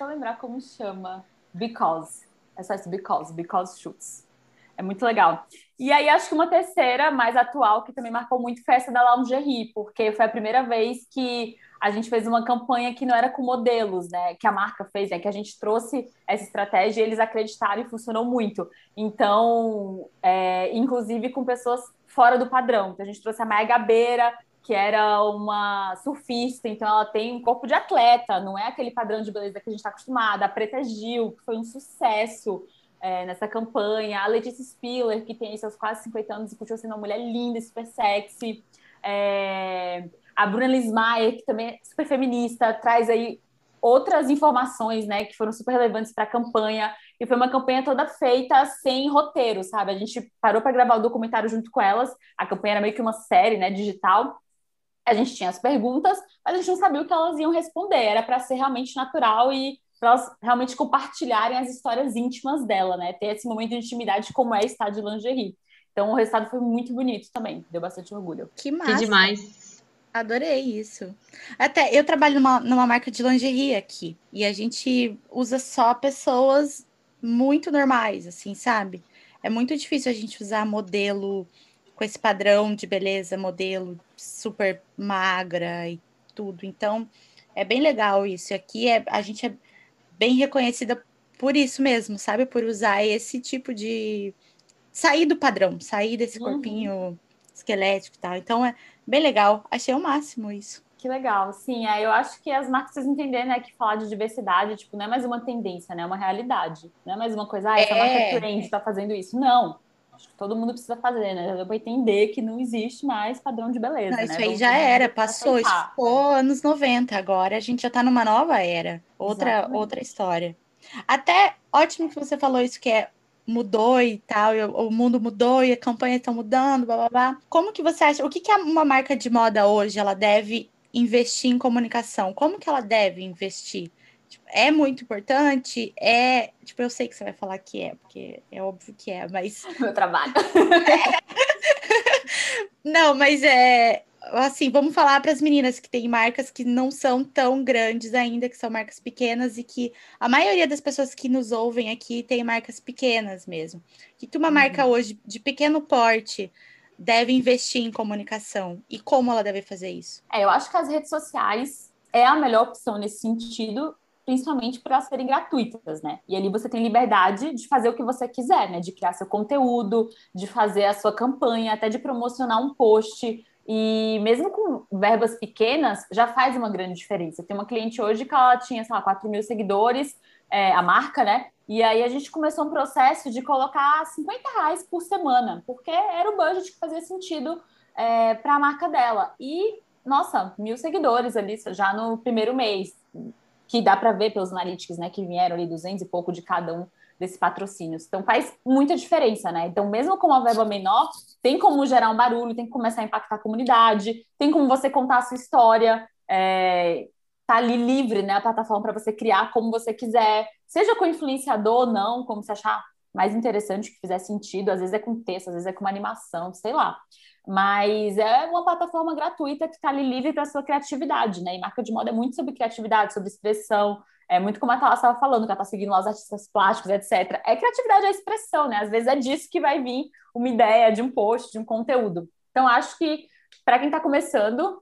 Speaker 5: eu lembrar como chama. Because. É só esse because, because shoots. É muito legal. E aí, acho que uma terceira, mais atual, que também marcou muito, foi essa da Lingerie, porque foi a primeira vez que a gente fez uma campanha que não era com modelos, né? Que a marca fez, né? Que a gente trouxe essa estratégia e eles acreditaram e funcionou muito. Então, é, inclusive com pessoas fora do padrão. Então, a gente trouxe a Maia Gabeira, que era uma surfista, então ela tem um corpo de atleta, não é aquele padrão de beleza que a gente está acostumada. A Preta Gil, que foi um sucesso é, nessa campanha. A Letícia Spiller, que tem seus quase 50 anos e continua sendo uma mulher linda super sexy. É, a Bruna Lismayer, que também é super feminista, traz aí outras informações, né, que foram super relevantes para a campanha. E foi uma campanha toda feita sem roteiro, sabe? A gente parou para gravar o documentário junto com elas. A campanha era meio que uma série, né, digital a gente tinha as perguntas, mas a gente não sabia o que elas iam responder. Era para ser realmente natural e para elas realmente compartilharem as histórias íntimas dela, né? Ter esse momento de intimidade como é estar de lingerie. Então o resultado foi muito bonito também, deu bastante orgulho.
Speaker 1: Que massa. Que demais.
Speaker 4: Adorei isso. Até eu trabalho numa, numa marca de lingerie aqui e a gente usa só pessoas muito normais, assim, sabe? É muito difícil a gente usar modelo com esse padrão de beleza, modelo super magra e tudo. Então, é bem legal isso. Aqui é, a gente é bem reconhecida por isso mesmo, sabe? Por usar esse tipo de. sair do padrão, sair desse uhum. corpinho esquelético e tal. Então, é bem legal. Achei o máximo isso.
Speaker 5: Que legal, sim. É, eu acho que as marcas precisam entender, né, que falar de diversidade, tipo, não é mais uma tendência, né? É uma realidade. Não é mais uma coisa, ah, essa é. marca trend tá fazendo isso. Não acho que todo mundo precisa fazer, né? Deu para entender que não existe mais padrão de beleza. Não,
Speaker 4: né?
Speaker 5: Isso
Speaker 4: aí já era, passou, isso ficou anos 90. Agora a gente já está numa nova era, outra, outra história. Até ótimo que você falou isso, que é mudou e tal, e o mundo mudou e a campanha está mudando, blá blá blá. Como que você acha? O que, que uma marca de moda hoje ela deve investir em comunicação? Como que ela deve investir? Tipo, é muito importante, é. Tipo, eu sei que você vai falar que é, porque é óbvio que é, mas.
Speaker 5: Meu trabalho.
Speaker 4: Não, mas é. Assim, vamos falar para as meninas que têm marcas que não são tão grandes ainda, que são marcas pequenas e que a maioria das pessoas que nos ouvem aqui tem marcas pequenas mesmo. O que uma uhum. marca hoje de pequeno porte deve investir em comunicação e como ela deve fazer isso?
Speaker 5: É, eu acho que as redes sociais é a melhor opção nesse sentido, principalmente para elas serem gratuitas, né? E ali você tem liberdade de fazer o que você quiser, né? De criar seu conteúdo, de fazer a sua campanha, até de promocionar um post. E mesmo com verbas pequenas, já faz uma grande diferença. Tem uma cliente hoje que ela tinha, sei lá, 4 mil seguidores, é, a marca, né? E aí a gente começou um processo de colocar 50 reais por semana, porque era o budget que fazia sentido é, para a marca dela. E, nossa, mil seguidores ali já no primeiro mês que dá para ver pelos analytics, né, que vieram ali 200 e pouco de cada um desses patrocínios. Então faz muita diferença, né? Então, mesmo com uma verba menor, tem como gerar um barulho, tem que começar a impactar a comunidade, tem como você contar a sua história, é, tá ali livre, né, a plataforma para você criar como você quiser, seja com influenciador ou não, como você achar mais interessante, que fizer sentido, às vezes é com texto, às vezes é com uma animação, sei lá. Mas é uma plataforma gratuita que está ali livre para sua criatividade, né? E marca de moda é muito sobre criatividade, sobre expressão, é muito como a Thalas estava falando, que ela está seguindo lá os artistas plásticos, etc. É criatividade, é expressão, né? Às vezes é disso que vai vir uma ideia de um post, de um conteúdo. Então, acho que para quem está começando,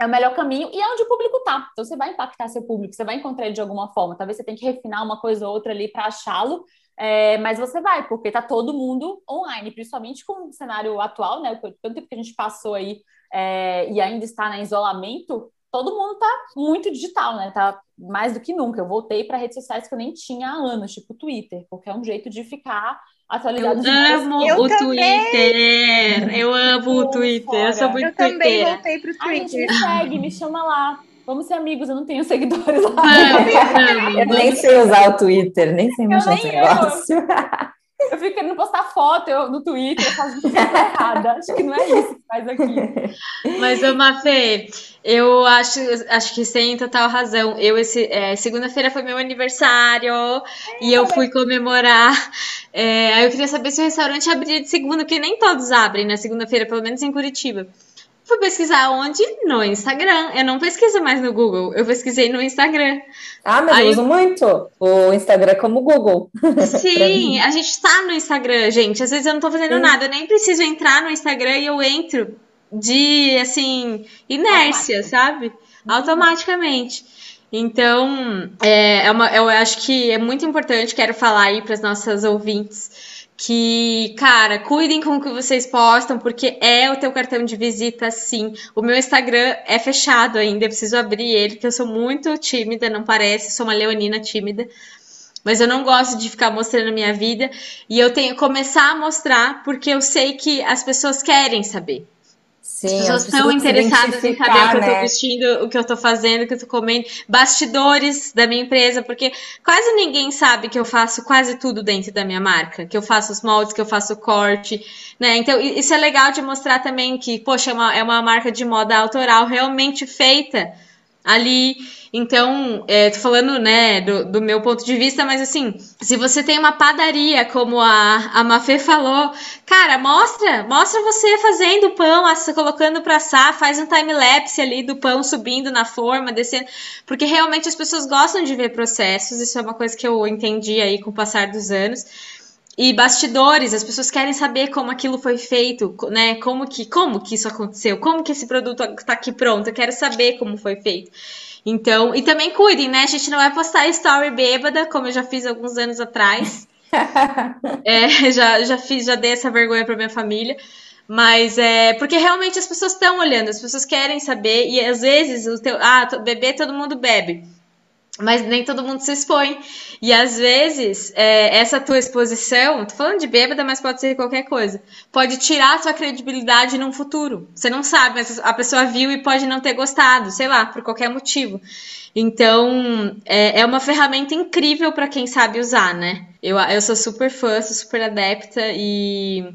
Speaker 5: é o melhor caminho e é onde o público está. Então, você vai impactar seu público, você vai encontrar ele de alguma forma. Talvez você tenha que refinar uma coisa ou outra ali para achá-lo, é, mas você vai, porque está todo mundo online, principalmente com o cenário atual, né? Tanto tempo que a gente passou aí é, e ainda está em isolamento, todo mundo tá muito digital, né? Tá mais do que nunca. Eu voltei para redes sociais que eu nem tinha há anos, tipo Twitter, porque é um jeito de ficar atualizado.
Speaker 1: Eu amo
Speaker 4: eu
Speaker 1: o
Speaker 4: também.
Speaker 1: Twitter. Eu amo o Twitter. Eu sou muito
Speaker 4: Eu também
Speaker 1: Twitter.
Speaker 4: voltei pro
Speaker 5: A gente
Speaker 4: Twitter.
Speaker 5: me segue, me chama lá. Vamos ser amigos, eu não tenho seguidores lá.
Speaker 1: Vamos,
Speaker 2: Eu
Speaker 1: vamos.
Speaker 2: nem sei usar o Twitter, nem sei mexer nesse
Speaker 5: eu.
Speaker 2: negócio.
Speaker 5: Eu fico querendo postar foto eu, no Twitter, eu faço errada. Acho que não é isso que faz aqui.
Speaker 1: Mas, ô Mafê, eu acho, acho que você tem total razão. Eu, esse, é, segunda-feira foi meu aniversário e eu fui comemorar. É, aí eu queria saber se o restaurante abria de segunda, porque nem todos abrem na segunda-feira, pelo menos em Curitiba. Fui pesquisar onde? No Instagram. Eu não pesquiso mais no Google, eu pesquisei no Instagram.
Speaker 2: Ah, mas
Speaker 1: Aí-
Speaker 2: eu uso muito o Instagram como Google.
Speaker 1: Sim, a gente tá no Instagram, gente. Às vezes eu não tô fazendo
Speaker 2: Sim.
Speaker 1: nada, eu nem preciso entrar no Instagram e eu entro de, assim, inércia, sabe? Automaticamente. Então, é, é uma, eu acho que é muito importante, quero falar aí para as nossas ouvintes, que, cara, cuidem com o que vocês postam, porque é o teu cartão de visita, sim. O meu Instagram é fechado ainda, eu preciso abrir ele, porque eu sou muito tímida, não parece, sou uma leonina tímida. Mas eu não gosto de ficar mostrando a minha vida. E eu tenho que começar a mostrar porque eu sei que as pessoas querem saber.
Speaker 2: Sim,
Speaker 1: As pessoas
Speaker 2: as
Speaker 1: estão interessadas em saber o que eu tô
Speaker 2: né?
Speaker 1: vestindo, o que eu tô fazendo, o que eu tô comendo, bastidores da minha empresa, porque quase ninguém sabe que eu faço quase tudo dentro da minha marca, que eu faço os moldes, que eu faço o corte, né? Então, isso é legal de mostrar também que, poxa, é uma, é uma marca de moda autoral realmente feita ali. Então, é, tô falando, né, do, do meu ponto de vista, mas assim, se você tem uma padaria, como a, a Mafê falou, cara, mostra, mostra você fazendo pão, colocando pra assar, faz um time-lapse ali do pão subindo na forma, descendo, porque realmente as pessoas gostam de ver processos, isso é uma coisa que eu entendi aí com o passar dos anos. E bastidores, as pessoas querem saber como aquilo foi feito, né? Como que, como que isso aconteceu, como que esse produto está aqui pronto, eu quero saber como foi feito. Então, e também cuidem, né? A gente não vai postar story bêbada, como eu já fiz alguns anos atrás. É, já, já fiz, já dei essa vergonha para minha família. Mas é porque realmente as pessoas estão olhando, as pessoas querem saber, e às vezes o teu. Ah, beber todo mundo bebe. Mas nem todo mundo se expõe. E às vezes, é, essa tua exposição, tô falando de bêbada, mas pode ser qualquer coisa, pode tirar a tua credibilidade num futuro. Você não sabe, mas a pessoa viu e pode não ter gostado, sei lá, por qualquer motivo. Então, é, é uma ferramenta incrível para quem sabe usar, né? Eu, eu sou super fã, sou super adepta e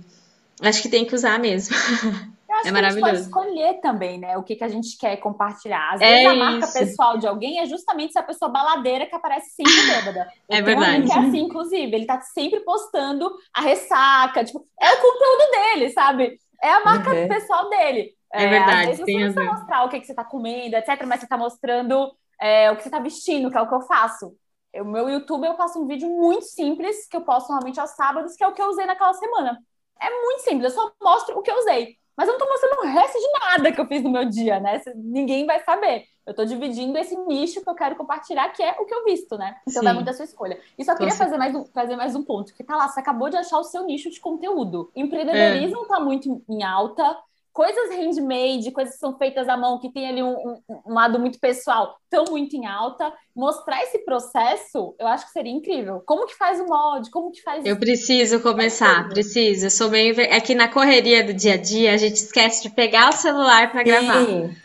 Speaker 1: acho que tem que usar mesmo.
Speaker 5: Eu acho
Speaker 1: É
Speaker 5: que a gente pode escolher também, né? O que, que a gente quer compartilhar. Às
Speaker 1: É
Speaker 5: vezes a marca
Speaker 1: isso.
Speaker 5: pessoal de alguém é justamente essa pessoa baladeira que aparece sempre bêbada.
Speaker 1: É
Speaker 5: Eu tenho um
Speaker 1: verdade.
Speaker 5: que é assim, inclusive. Ele tá sempre postando a ressaca. Tipo, é o conteúdo dele, sabe? É a marca
Speaker 2: Uhum.
Speaker 5: pessoal dele.
Speaker 1: É verdade,
Speaker 5: Às vezes você não precisa mostrar o que, que você tá comendo, etc. Mas você tá mostrando é, o que você tá vestindo, que é o que eu faço. O meu YouTube, eu faço um vídeo muito simples, que eu posto normalmente aos sábados, que é o que eu usei naquela semana. É muito simples, eu só mostro o que eu usei. Mas eu não tô mostrando o resto de nada que eu fiz no meu dia, né? Ninguém vai saber. Eu tô dividindo esse nicho que eu quero compartilhar, que é o que eu visto, né? Então
Speaker 1: Sim.
Speaker 5: vai muito da sua escolha. E só queria fazer mais, um, fazer mais um ponto, que tá lá, você acabou de achar o seu nicho de conteúdo. Empreendedorismo tá muito em alta, coisas handmade, coisas que são feitas à mão, que tem ali um, um, um lado muito pessoal, tão muito em alta. Mostrar esse processo, eu acho que seria incrível. Como que faz o molde? Como que faz
Speaker 1: Eu preciso começar, preciso. Eu sou meio. É que na correria do dia a dia a gente esquece de pegar o celular para gravar.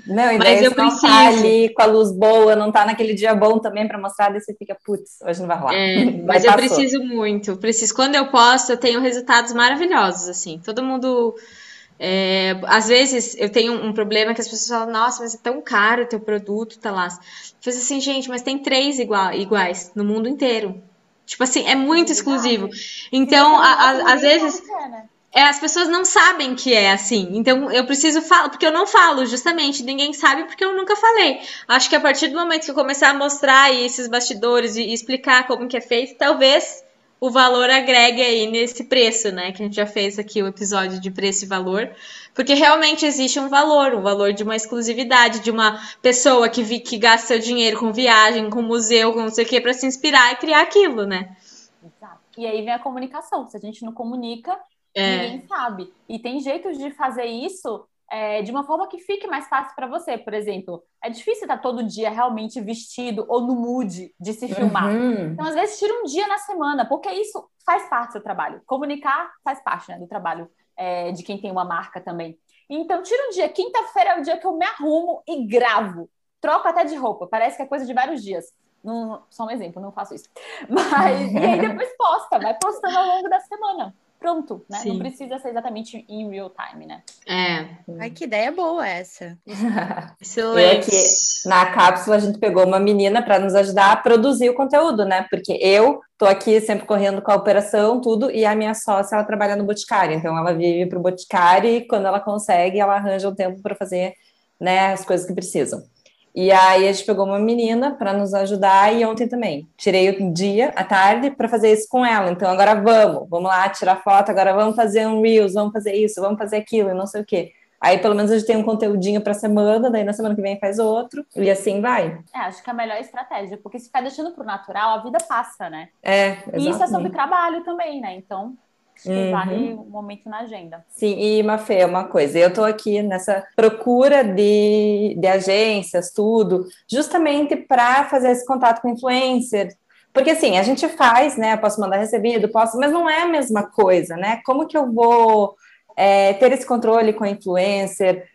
Speaker 2: Não, e
Speaker 1: Mas eu
Speaker 2: não
Speaker 1: preciso.
Speaker 2: tá ali com a luz boa, não tá naquele dia bom também para mostrar, daí você fica, putz, hoje não vai rolar.
Speaker 1: É,
Speaker 2: Daí
Speaker 1: mas eu preciso muito, preciso. Quando eu posto, eu tenho resultados maravilhosos, assim. Todo mundo. É, às vezes eu tenho um problema que as pessoas falam, nossa, mas é tão caro o teu produto, tá lá. Eu falo assim, gente, mas tem três igua- iguais no mundo inteiro. Tipo assim, é muito exclusivo. Então, a- a- às vezes, é, as pessoas não sabem que é assim. Então eu preciso falar, porque eu não falo, justamente. Ninguém sabe porque eu nunca falei. Acho que a partir do momento que eu começar a mostrar esses bastidores e, e explicar como que é feito, talvez o valor agregue aí nesse preço, né? Que a gente já fez aqui o episódio de preço e valor. Porque realmente existe um valor, um valor de uma exclusividade, de uma pessoa que, vi, que gasta seu dinheiro com viagem, com museu, com não sei o quê, pra se inspirar e criar aquilo, né?
Speaker 5: Exato. E aí vem a comunicação. Se a gente não comunica,
Speaker 1: É.
Speaker 5: ninguém sabe. E tem jeitos de fazer isso é, de uma forma que fique mais fácil para você. Por exemplo, é difícil estar todo dia realmente vestido ou no mood de se filmar.
Speaker 2: Uhum.
Speaker 5: Então, às vezes, tira um dia na semana, porque isso faz parte do seu trabalho. Comunicar faz parte né, do trabalho é, de quem tem uma marca também. Então, tira um dia. Quinta-feira é o dia que eu me arrumo e gravo. Troco até de roupa. Parece que é coisa de vários dias. Não, só um exemplo, não faço isso. Mas, e aí depois posta, vai postando ao longo da semana. Pronto, né?
Speaker 1: Sim.
Speaker 5: Não precisa ser exatamente em real time, né?
Speaker 1: É.
Speaker 4: Ai, que ideia boa essa.
Speaker 1: Excelente.
Speaker 2: Eu aqui, Na cápsula, a gente pegou uma menina para nos ajudar a produzir o conteúdo, né? Porque eu tô aqui sempre correndo com a operação, tudo, e a minha sócia, ela trabalha no Boticário, então ela vive pro Boticário e quando ela consegue, ela arranja um tempo para fazer, né, as coisas que precisam. E aí a gente pegou uma menina para nos ajudar e ontem também. Tirei o dia, à tarde, para fazer isso com ela. Então agora vamos, vamos lá tirar foto, agora vamos fazer um Reels, vamos fazer isso, vamos fazer aquilo, não sei o quê. Aí pelo menos a gente tem um conteúdinho para semana, daí na semana que vem faz outro, e assim vai.
Speaker 5: É, acho que é a melhor estratégia, porque se ficar deixando pro natural, a vida passa, né?
Speaker 2: É,
Speaker 5: E isso é sobre
Speaker 2: exatamente.
Speaker 5: trabalho também, né? Então, que
Speaker 2: Uhum.
Speaker 5: vale um momento na agenda.
Speaker 2: Sim, e Mafê, uma coisa, eu estou aqui nessa procura de, de agências, tudo, justamente para fazer esse contato com influencer. Porque assim, a gente faz, né? Posso mandar recebido, posso, mas não é a mesma coisa, né? Como que eu vou é, ter esse controle com a influencer?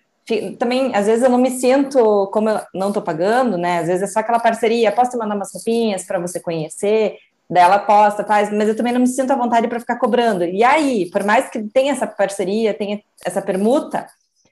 Speaker 2: Também, às vezes, eu não me sinto, como eu não estou pagando, né? Às vezes é só aquela parceria, posso te mandar umas roupinhas para você conhecer, daí ela posta, faz, mas eu também não me sinto à vontade para ficar cobrando. E aí, por mais que tenha essa parceria, tenha essa permuta,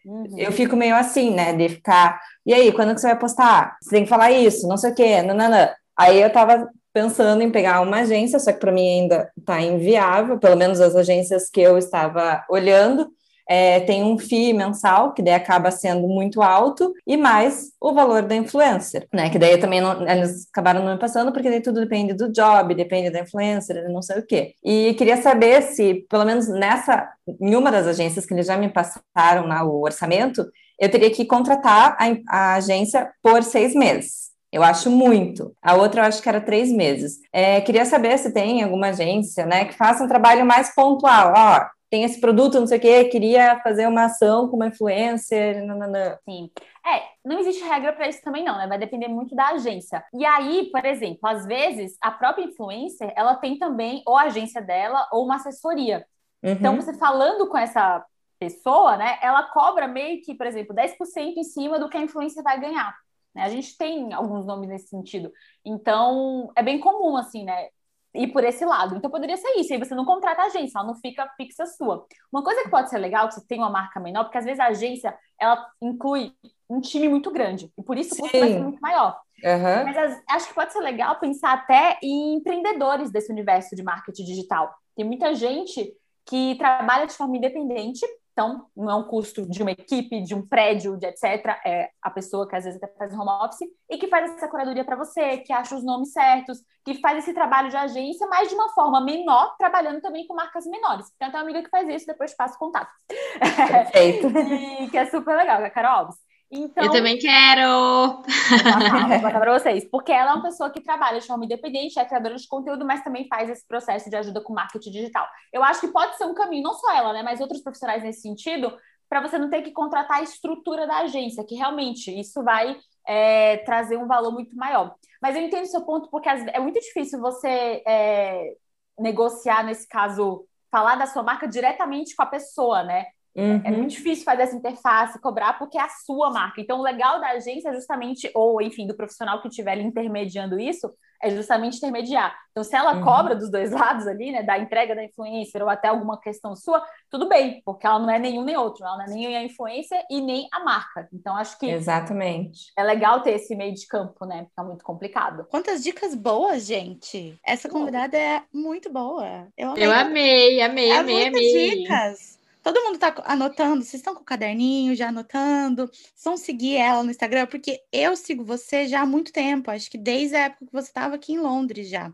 Speaker 5: Uhum.
Speaker 2: eu fico meio assim, né? De ficar, e aí, quando que você vai postar? Você tem que falar isso, não sei o quê, nananã. Aí eu tava pensando em pegar uma agência, só que para mim ainda tá inviável, pelo menos as agências que eu estava olhando. É, tem um FII mensal, que daí acaba sendo muito alto, e mais o valor da influencer, né? Que daí também não, eles acabaram não me passando, porque daí tudo depende do job, depende da influencer, não sei o quê. E queria saber se, pelo menos nessa, em uma das agências que eles já me passaram lá o orçamento, eu teria que contratar a, a agência por seis meses. Eu acho muito. A outra eu acho que era três meses. É, queria saber se tem alguma agência, né, que faça um trabalho mais pontual. Ó, tem esse produto, não sei o quê, queria fazer uma ação com uma influencer, nananã.
Speaker 5: Sim. É, não existe regra para isso também não, né? Vai depender muito da agência. E aí, por exemplo, às vezes a própria influencer, ela tem também ou a agência dela ou uma assessoria.
Speaker 2: Uhum.
Speaker 5: Então, você falando com essa pessoa, né, ela cobra meio que, por exemplo, 10% em cima do que a influencer vai ganhar. Né? A gente tem alguns nomes nesse sentido. Então, é bem comum, assim, né? Ir por esse lado. Então, poderia ser isso. Aí você não contrata a agência, ela não fica fixa sua. Uma coisa que pode ser legal, que você tem uma marca menor, porque às vezes a agência, ela inclui um time muito grande. E por isso o custo vai ser muito maior.
Speaker 2: Aham.
Speaker 5: Mas as- acho que pode ser legal pensar até em empreendedores desse universo de marketing digital. Tem muita gente que trabalha de forma independente, então não é um custo de uma equipe, de um prédio, de etc. É a pessoa que às vezes até faz home office e que faz essa curadoria para você, que acha os nomes certos, que faz esse trabalho de agência, mas de uma forma menor, trabalhando também com marcas menores. Tem até uma amiga que faz isso, depois te passo o contato.
Speaker 2: Perfeito.
Speaker 5: E que é super legal, é a Carol Alves. Então,
Speaker 1: Eu também quero.
Speaker 5: Vou para vocês. Porque ela é uma pessoa que trabalha de forma independente, é criadora de conteúdo, mas também faz esse processo de ajuda com marketing digital. Eu acho que pode ser um caminho, não só ela, né, mas outros profissionais nesse sentido, para você não ter que contratar a estrutura da agência, que realmente isso vai é, trazer um valor muito maior. Mas eu entendo o seu ponto, porque é muito difícil você é, negociar, nesse caso, falar da sua marca diretamente com a pessoa, né? Uhum. É muito difícil fazer essa interface, cobrar, porque é a sua marca. Então, o legal da agência é justamente, ou enfim, do profissional que estiver intermediando isso, é justamente intermediar. Então, se ela uhum. cobra dos dois lados ali, né, da entrega da influencer ou até alguma questão sua, tudo bem, porque ela não é nenhum nem outro, ela não é nem a influência e nem a marca. Então, acho que
Speaker 2: Exatamente.
Speaker 5: é legal ter esse meio de campo, né, porque é muito complicado.
Speaker 4: Quantas dicas boas, gente! Essa convidada é muito boa.
Speaker 1: Eu amei, Eu amei, amei, é amei, amei.
Speaker 4: dicas. Todo mundo tá anotando? Vocês estão com o caderninho já anotando? Vão seguir ela no Instagram? Porque eu sigo você já há muito tempo. Acho que desde a época que você estava aqui em Londres já.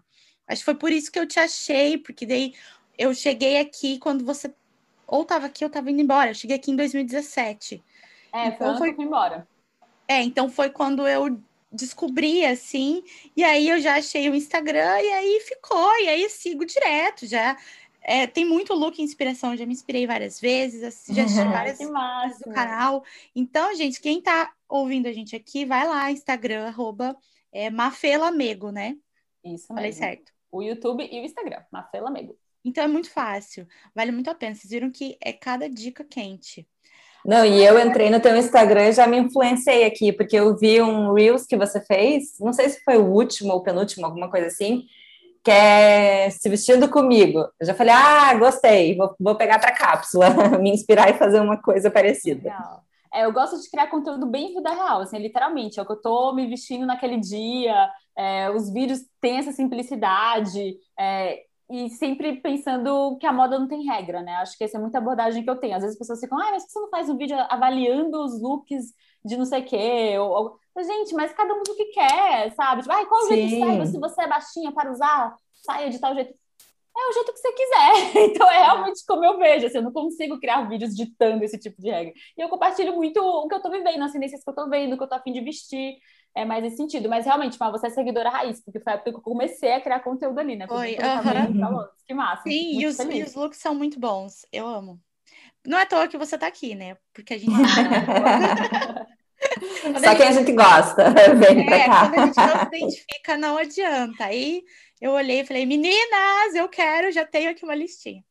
Speaker 4: Acho que foi por isso que eu te achei, porque daí eu cheguei aqui quando você ou estava aqui ou estava indo embora. Eu cheguei aqui em 2017.
Speaker 5: É, então, foi que embora.
Speaker 4: É, então foi quando eu descobri assim, e aí eu já achei o Instagram e aí ficou, e aí sigo direto, já é, tem muito look inspiração, já me inspirei várias vezes, já assisti várias vezes do canal. Então, gente, quem tá ouvindo a gente aqui, vai lá, Instagram, arroba é, Mafelamego, né?
Speaker 5: Isso
Speaker 4: Falei
Speaker 5: mesmo.
Speaker 4: certo.
Speaker 5: O YouTube e o Instagram, Mafelamego.
Speaker 4: Então é muito fácil, vale muito a pena. Vocês viram que é cada dica quente.
Speaker 2: Não, e eu entrei no teu Instagram e já me influenciei aqui, porque eu vi um Reels que você fez, não sei se foi o último ou penúltimo, alguma coisa assim, quer se vestindo comigo. Eu já falei, ah, gostei, vou, vou pegar para cápsula, me inspirar e fazer uma coisa parecida.
Speaker 5: É, eu gosto de criar conteúdo bem vida real, assim, literalmente. É o que eu tô me vestindo naquele dia, é, os vídeos têm essa simplicidade, é, e sempre pensando que a moda não tem regra, né? Acho que essa é muita abordagem que eu tenho. Às vezes as pessoas ficam, ah, mas por que você não faz um vídeo avaliando os looks de não sei o quê? Ou, ou... Gente, mas cada um o que quer, sabe? Tipo, ah, qual o jeito de saia? Se você é baixinha para usar saia de tal jeito. É o jeito que você quiser. Então é realmente como eu vejo. Assim, eu não consigo criar vídeos ditando esse tipo de regra. E eu compartilho muito o que eu tô vivendo, as tendências que eu tô vendo, o que eu tô afim de vestir. É mais esse sentido. Mas realmente, mas você é seguidora raiz, porque foi a época que eu comecei a criar conteúdo ali, né?
Speaker 4: Foi, uh
Speaker 5: -huh. Que massa.
Speaker 4: Sim, e os, e os looks são muito bons. Eu amo. Não é à toa que você tá aqui, né? Porque a gente.
Speaker 2: Só quem a gente gosta, vem é, pra cá.
Speaker 4: Quando a gente não se identifica, não adianta. Aí eu olhei e falei, meninas, eu quero, já tenho aqui uma listinha.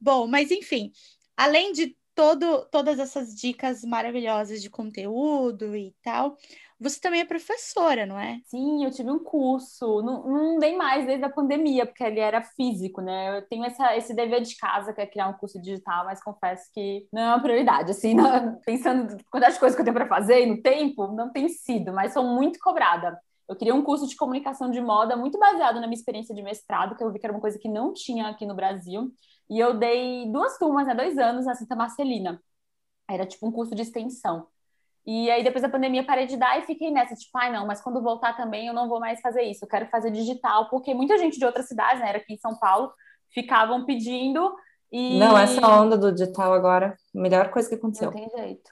Speaker 4: Bom, mas enfim, além de todo, todas essas dicas maravilhosas de conteúdo e tal, você também é professora, não é?
Speaker 5: Sim, eu tive um curso, não, não dei mais desde a pandemia, porque ele era físico, né? Eu tenho essa, esse dever de casa, que é criar um curso digital, mas confesso que não é uma prioridade, assim, não, pensando quantas coisas que eu tenho para fazer e no tempo, não tem sido, mas sou muito cobrada. Eu queria um curso de comunicação de moda muito baseado na minha experiência de mestrado, que eu vi que era uma coisa que não tinha aqui no Brasil, e eu dei duas turmas, né, dois anos na Santa Marcelina. Era tipo um curso de extensão. E aí, depois da pandemia, parei de dar e fiquei nessa, tipo, ai, não, mas quando voltar também eu não vou mais fazer isso, eu quero fazer digital, porque muita gente de outras cidades, né, era aqui em São Paulo, ficavam pedindo e...
Speaker 2: Não, essa onda do digital agora, melhor coisa que aconteceu.
Speaker 5: Não tem jeito.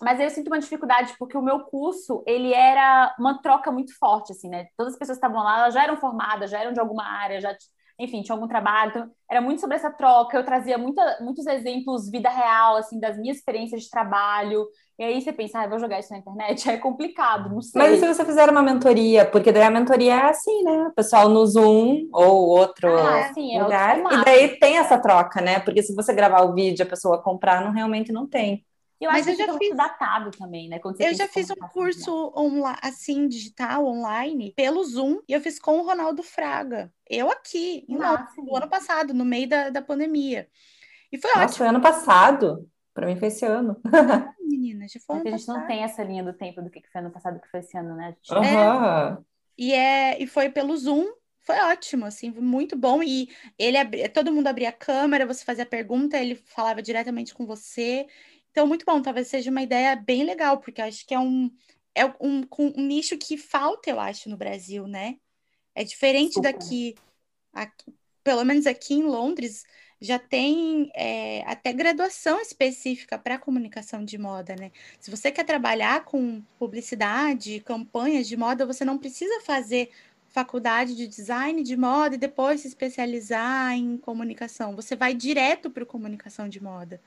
Speaker 5: Mas eu sinto uma dificuldade, porque o meu curso, ele era uma troca muito forte, assim, né? Todas as pessoas que estavam lá, elas já eram formadas, já eram de alguma área, já enfim, tinha algum trabalho. Então, era muito sobre essa troca. Eu trazia muita, muitos exemplos, vida real, assim, das minhas experiências de trabalho. E aí você pensa, ah, vou jogar isso na internet? É complicado, não sei.
Speaker 2: Mas se você fizer uma mentoria, porque daí a mentoria é assim, né? O pessoal no Zoom ou outro ah, sim, é lugar. É e daí tem essa troca, né? Porque se você gravar o vídeo a pessoa comprar, não realmente não tem.
Speaker 5: Eu Mas eu já fiz datado também, né?
Speaker 4: eu já fiz um curso online, assim, digital, online, pelo Zoom, e eu fiz com o Ronaldo Fraga. Eu aqui, em no ano passado, no meio da, da pandemia. E foi
Speaker 2: Nossa,
Speaker 4: ótimo.
Speaker 2: foi ano passado. Para mim foi esse ano.
Speaker 4: Menina, já foi
Speaker 5: ano
Speaker 4: A
Speaker 5: gente passado. não tem essa linha do tempo do que foi ano passado, que foi esse ano, né?
Speaker 2: Gente... É,
Speaker 4: e, é, e foi pelo Zoom, foi ótimo, assim, muito bom. E ele abria, todo mundo abria a câmera, você fazia a pergunta, ele falava diretamente com você. Então, muito bom, talvez seja uma ideia bem legal, porque acho que é um, é um, um nicho que falta, eu acho, no Brasil, né? É diferente Super. daqui, aqui, pelo menos aqui em Londres, já tem é, até graduação específica para comunicação de moda, né? Se você quer trabalhar com publicidade, campanhas de moda, você não precisa fazer faculdade de design de moda e depois se especializar em comunicação. Você vai direto para comunicação de moda.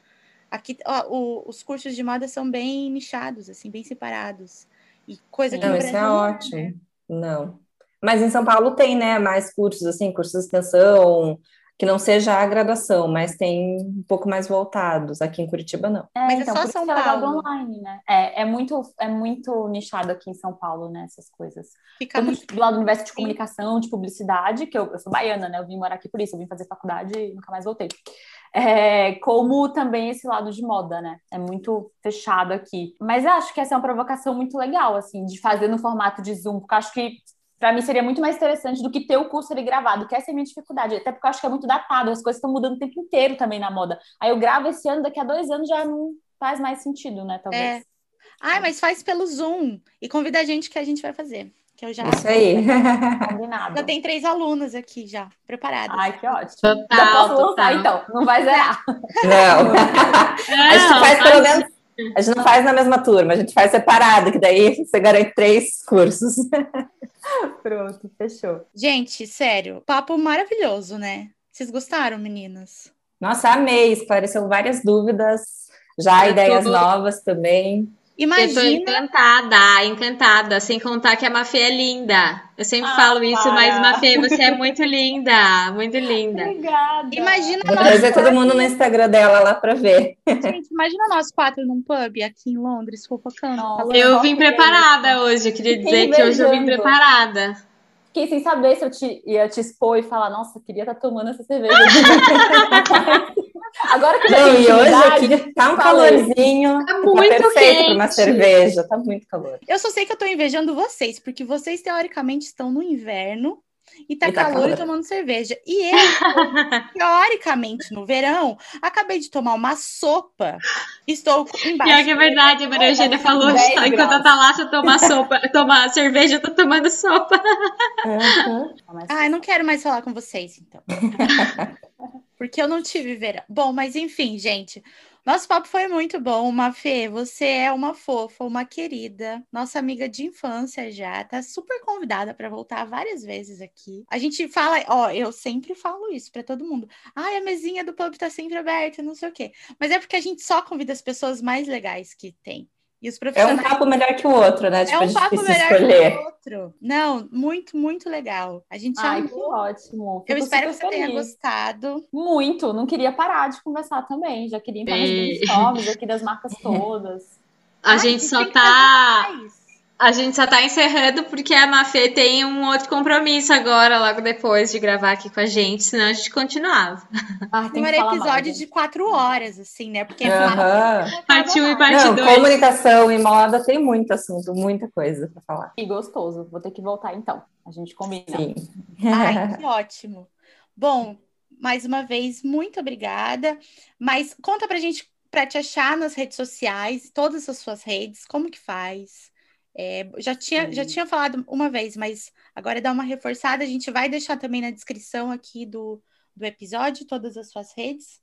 Speaker 4: Aqui ó, o- os cursos de moda são bem nichados, assim, bem separados. E coisa que
Speaker 2: Não, isso é
Speaker 4: Brasil não
Speaker 2: ótimo. Não. Mas em São Paulo tem, né, mais cursos, assim, cursos de extensão, que não seja a graduação, mas tem um pouco mais voltados. Aqui em Curitiba, não.
Speaker 5: É,
Speaker 4: Mas é
Speaker 5: então,
Speaker 4: só São
Speaker 5: é legal do
Speaker 4: Paulo.
Speaker 5: online, né? É, é muito, é muito nichado aqui em São Paulo, né? Essas coisas.
Speaker 4: Fica
Speaker 5: Tanto
Speaker 4: muito
Speaker 5: do lado do universo de comunicação, de publicidade, que eu, eu sou baiana, né? Eu vim morar aqui por isso, eu vim fazer faculdade e nunca mais voltei. É, como também esse lado de moda, né? É muito fechado aqui. Mas eu acho que essa é uma provocação muito legal, assim, de fazer no formato de Zoom, porque eu acho que Pra mim seria muito mais interessante do que ter o curso ali gravado, que essa é a minha dificuldade. Até porque eu acho que é muito datado, as coisas estão mudando o tempo inteiro também na moda. Aí eu gravo esse ano, daqui a dois anos já não faz mais sentido, né? Talvez.
Speaker 4: É. Ai, mas faz pelo Zoom e convida a gente que a gente vai fazer. Que eu já,
Speaker 2: Isso aí.
Speaker 5: Combinado.
Speaker 4: já tenho três alunas aqui já preparadas.
Speaker 5: Ai, que ótimo.
Speaker 1: Total,
Speaker 5: já posso lançar,
Speaker 1: total.
Speaker 5: então. Não vai zerar.
Speaker 2: Não. A gente
Speaker 1: Não,
Speaker 2: faz pelo menos. A gente não faz na mesma turma, a gente faz separado, que daí você garante três cursos.
Speaker 5: Pronto, fechou.
Speaker 4: Gente, sério, papo maravilhoso, né? Vocês gostaram, meninas?
Speaker 2: Nossa, amei, esclareceu várias dúvidas, já
Speaker 1: Eu
Speaker 2: ideias
Speaker 1: tô-
Speaker 2: novas também.
Speaker 1: Eu tô
Speaker 4: Imagina,
Speaker 1: encantada, encantada, sem contar que a Mafê é linda. Eu sempre
Speaker 5: Ah,
Speaker 1: falo isso,
Speaker 5: para.
Speaker 1: mas Mafê, você é muito linda, muito linda.
Speaker 5: Obrigada.
Speaker 4: imagina
Speaker 2: Vou trazer todo
Speaker 4: quatro,
Speaker 2: mundo no Instagram dela lá para ver.
Speaker 4: gente, imagina nós quatro num pub aqui em Londres, fofocando.
Speaker 1: Eu vim preparada hoje, eu queria dizer que hoje eu vim preparada.
Speaker 5: Fiquei sem saber se eu te, ia te expor e falar, nossa, eu queria estar tomando essa cerveja. Agora que eu já
Speaker 2: Não, e hoje aqui tá um calorzinho,
Speaker 1: Tá
Speaker 2: tá
Speaker 1: muito
Speaker 2: perfeito para uma cerveja, tá muito calor.
Speaker 4: Eu só sei que eu tô invejando vocês, porque vocês teoricamente estão no inverno e tá
Speaker 2: E tá
Speaker 4: calor e
Speaker 2: calor.
Speaker 4: tomando cerveja. E eu, teoricamente, no verão, acabei de tomar uma sopa. Estou embaixo.
Speaker 1: Pior que é verdade, a Maria Eugênia falou,
Speaker 5: 10
Speaker 1: enquanto
Speaker 5: graus.
Speaker 1: a Thalassa toma sopa, toma cerveja, eu tô tomando sopa.
Speaker 2: Uhum.
Speaker 4: Ai, não quero mais falar com vocês, então. Porque eu não tive verão. Bom, mas enfim, gente. Nosso papo foi muito bom. Mafê, você é uma fofa, uma querida, nossa amiga de infância já. Tá super convidada para voltar várias vezes aqui. A gente fala, ó, eu sempre falo isso para todo mundo. Ai, a mesinha do pub tá sempre aberta, não sei o quê. Mas é porque a gente só convida as pessoas mais legais que tem. E os
Speaker 2: É um
Speaker 4: profissionais
Speaker 2: papo melhor que o outro, né? Tipo,
Speaker 4: é um papo melhor
Speaker 2: escolher.
Speaker 4: que o outro. Não, muito, muito legal. A gente
Speaker 5: Ai,
Speaker 4: amou.
Speaker 5: que ótimo.
Speaker 4: Eu
Speaker 5: Fico
Speaker 4: espero que você tenha
Speaker 5: feliz.
Speaker 4: gostado.
Speaker 5: Muito, não queria parar de conversar também. Já queria entrar nos
Speaker 1: É.
Speaker 5: brainstorms aqui das marcas todas.
Speaker 1: A
Speaker 4: Ai,
Speaker 1: gente só tá. A gente só tá encerrando porque a Mafê tem um outro compromisso agora, logo depois de gravar aqui com a gente, senão a gente continuava.
Speaker 5: Ah, tem
Speaker 4: Um episódio de quatro horas, assim, né? Porque
Speaker 2: Aham.
Speaker 1: Parte 1 um e parte
Speaker 2: Não,
Speaker 1: 2.
Speaker 2: comunicação e moda tem muito assunto, muita coisa para falar.
Speaker 5: Que gostoso. Vou ter que voltar então. A gente combina.
Speaker 2: Sim.
Speaker 4: Ai, que ótimo. Bom, mais uma vez, muito obrigada. Mas conta pra gente, pra te achar nas redes sociais, todas as suas redes, como que faz? É, já, tinha, já tinha falado uma vez, mas agora dá uma reforçada. A gente vai deixar também na descrição aqui do, do episódio todas as suas redes.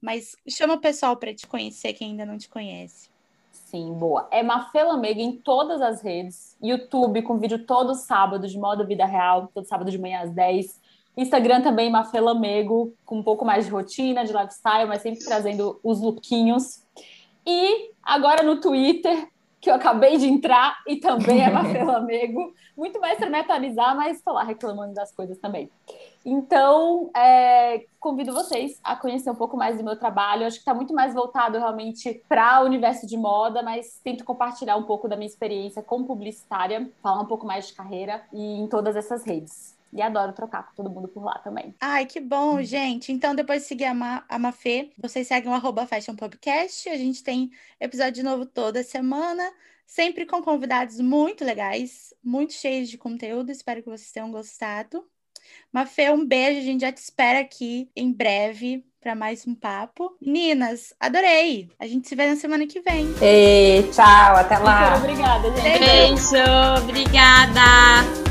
Speaker 4: Mas chama o pessoal para te conhecer, quem ainda não te conhece.
Speaker 5: Sim, boa. É Mafela Meiga em todas as redes. YouTube, com vídeo todo sábado de moda vida real, todo sábado de manhã às 10. Instagram também, Mafela Mego, com um pouco mais de rotina, de lifestyle, mas sempre trazendo os lookinhos. E agora no Twitter, que eu acabei de entrar, e também é Mafela Mego. Muito mais para me atualizar, mas estou lá reclamando das coisas também. Então, é, convido vocês a conhecer um pouco mais do meu trabalho. Acho que está muito mais voltado realmente para o universo de moda, mas tento compartilhar um pouco da minha experiência como publicitária, falar um pouco mais de carreira e em todas essas redes. E adoro trocar com todo mundo por lá também.
Speaker 4: Ai, que bom, gente. Então, depois de seguir a, Ma a Mafê, vocês seguem o arroba Fashion Podcast. A gente tem episódio novo toda semana, sempre com convidados muito legais, muito cheios de conteúdo. Espero que vocês tenham gostado. Mafê, um beijo. A gente já te espera aqui em breve para mais um papo. Meninas, adorei. A gente se vê na semana que vem.
Speaker 2: E tchau, até lá.
Speaker 5: Super obrigada, gente.
Speaker 1: Beijo, obrigada!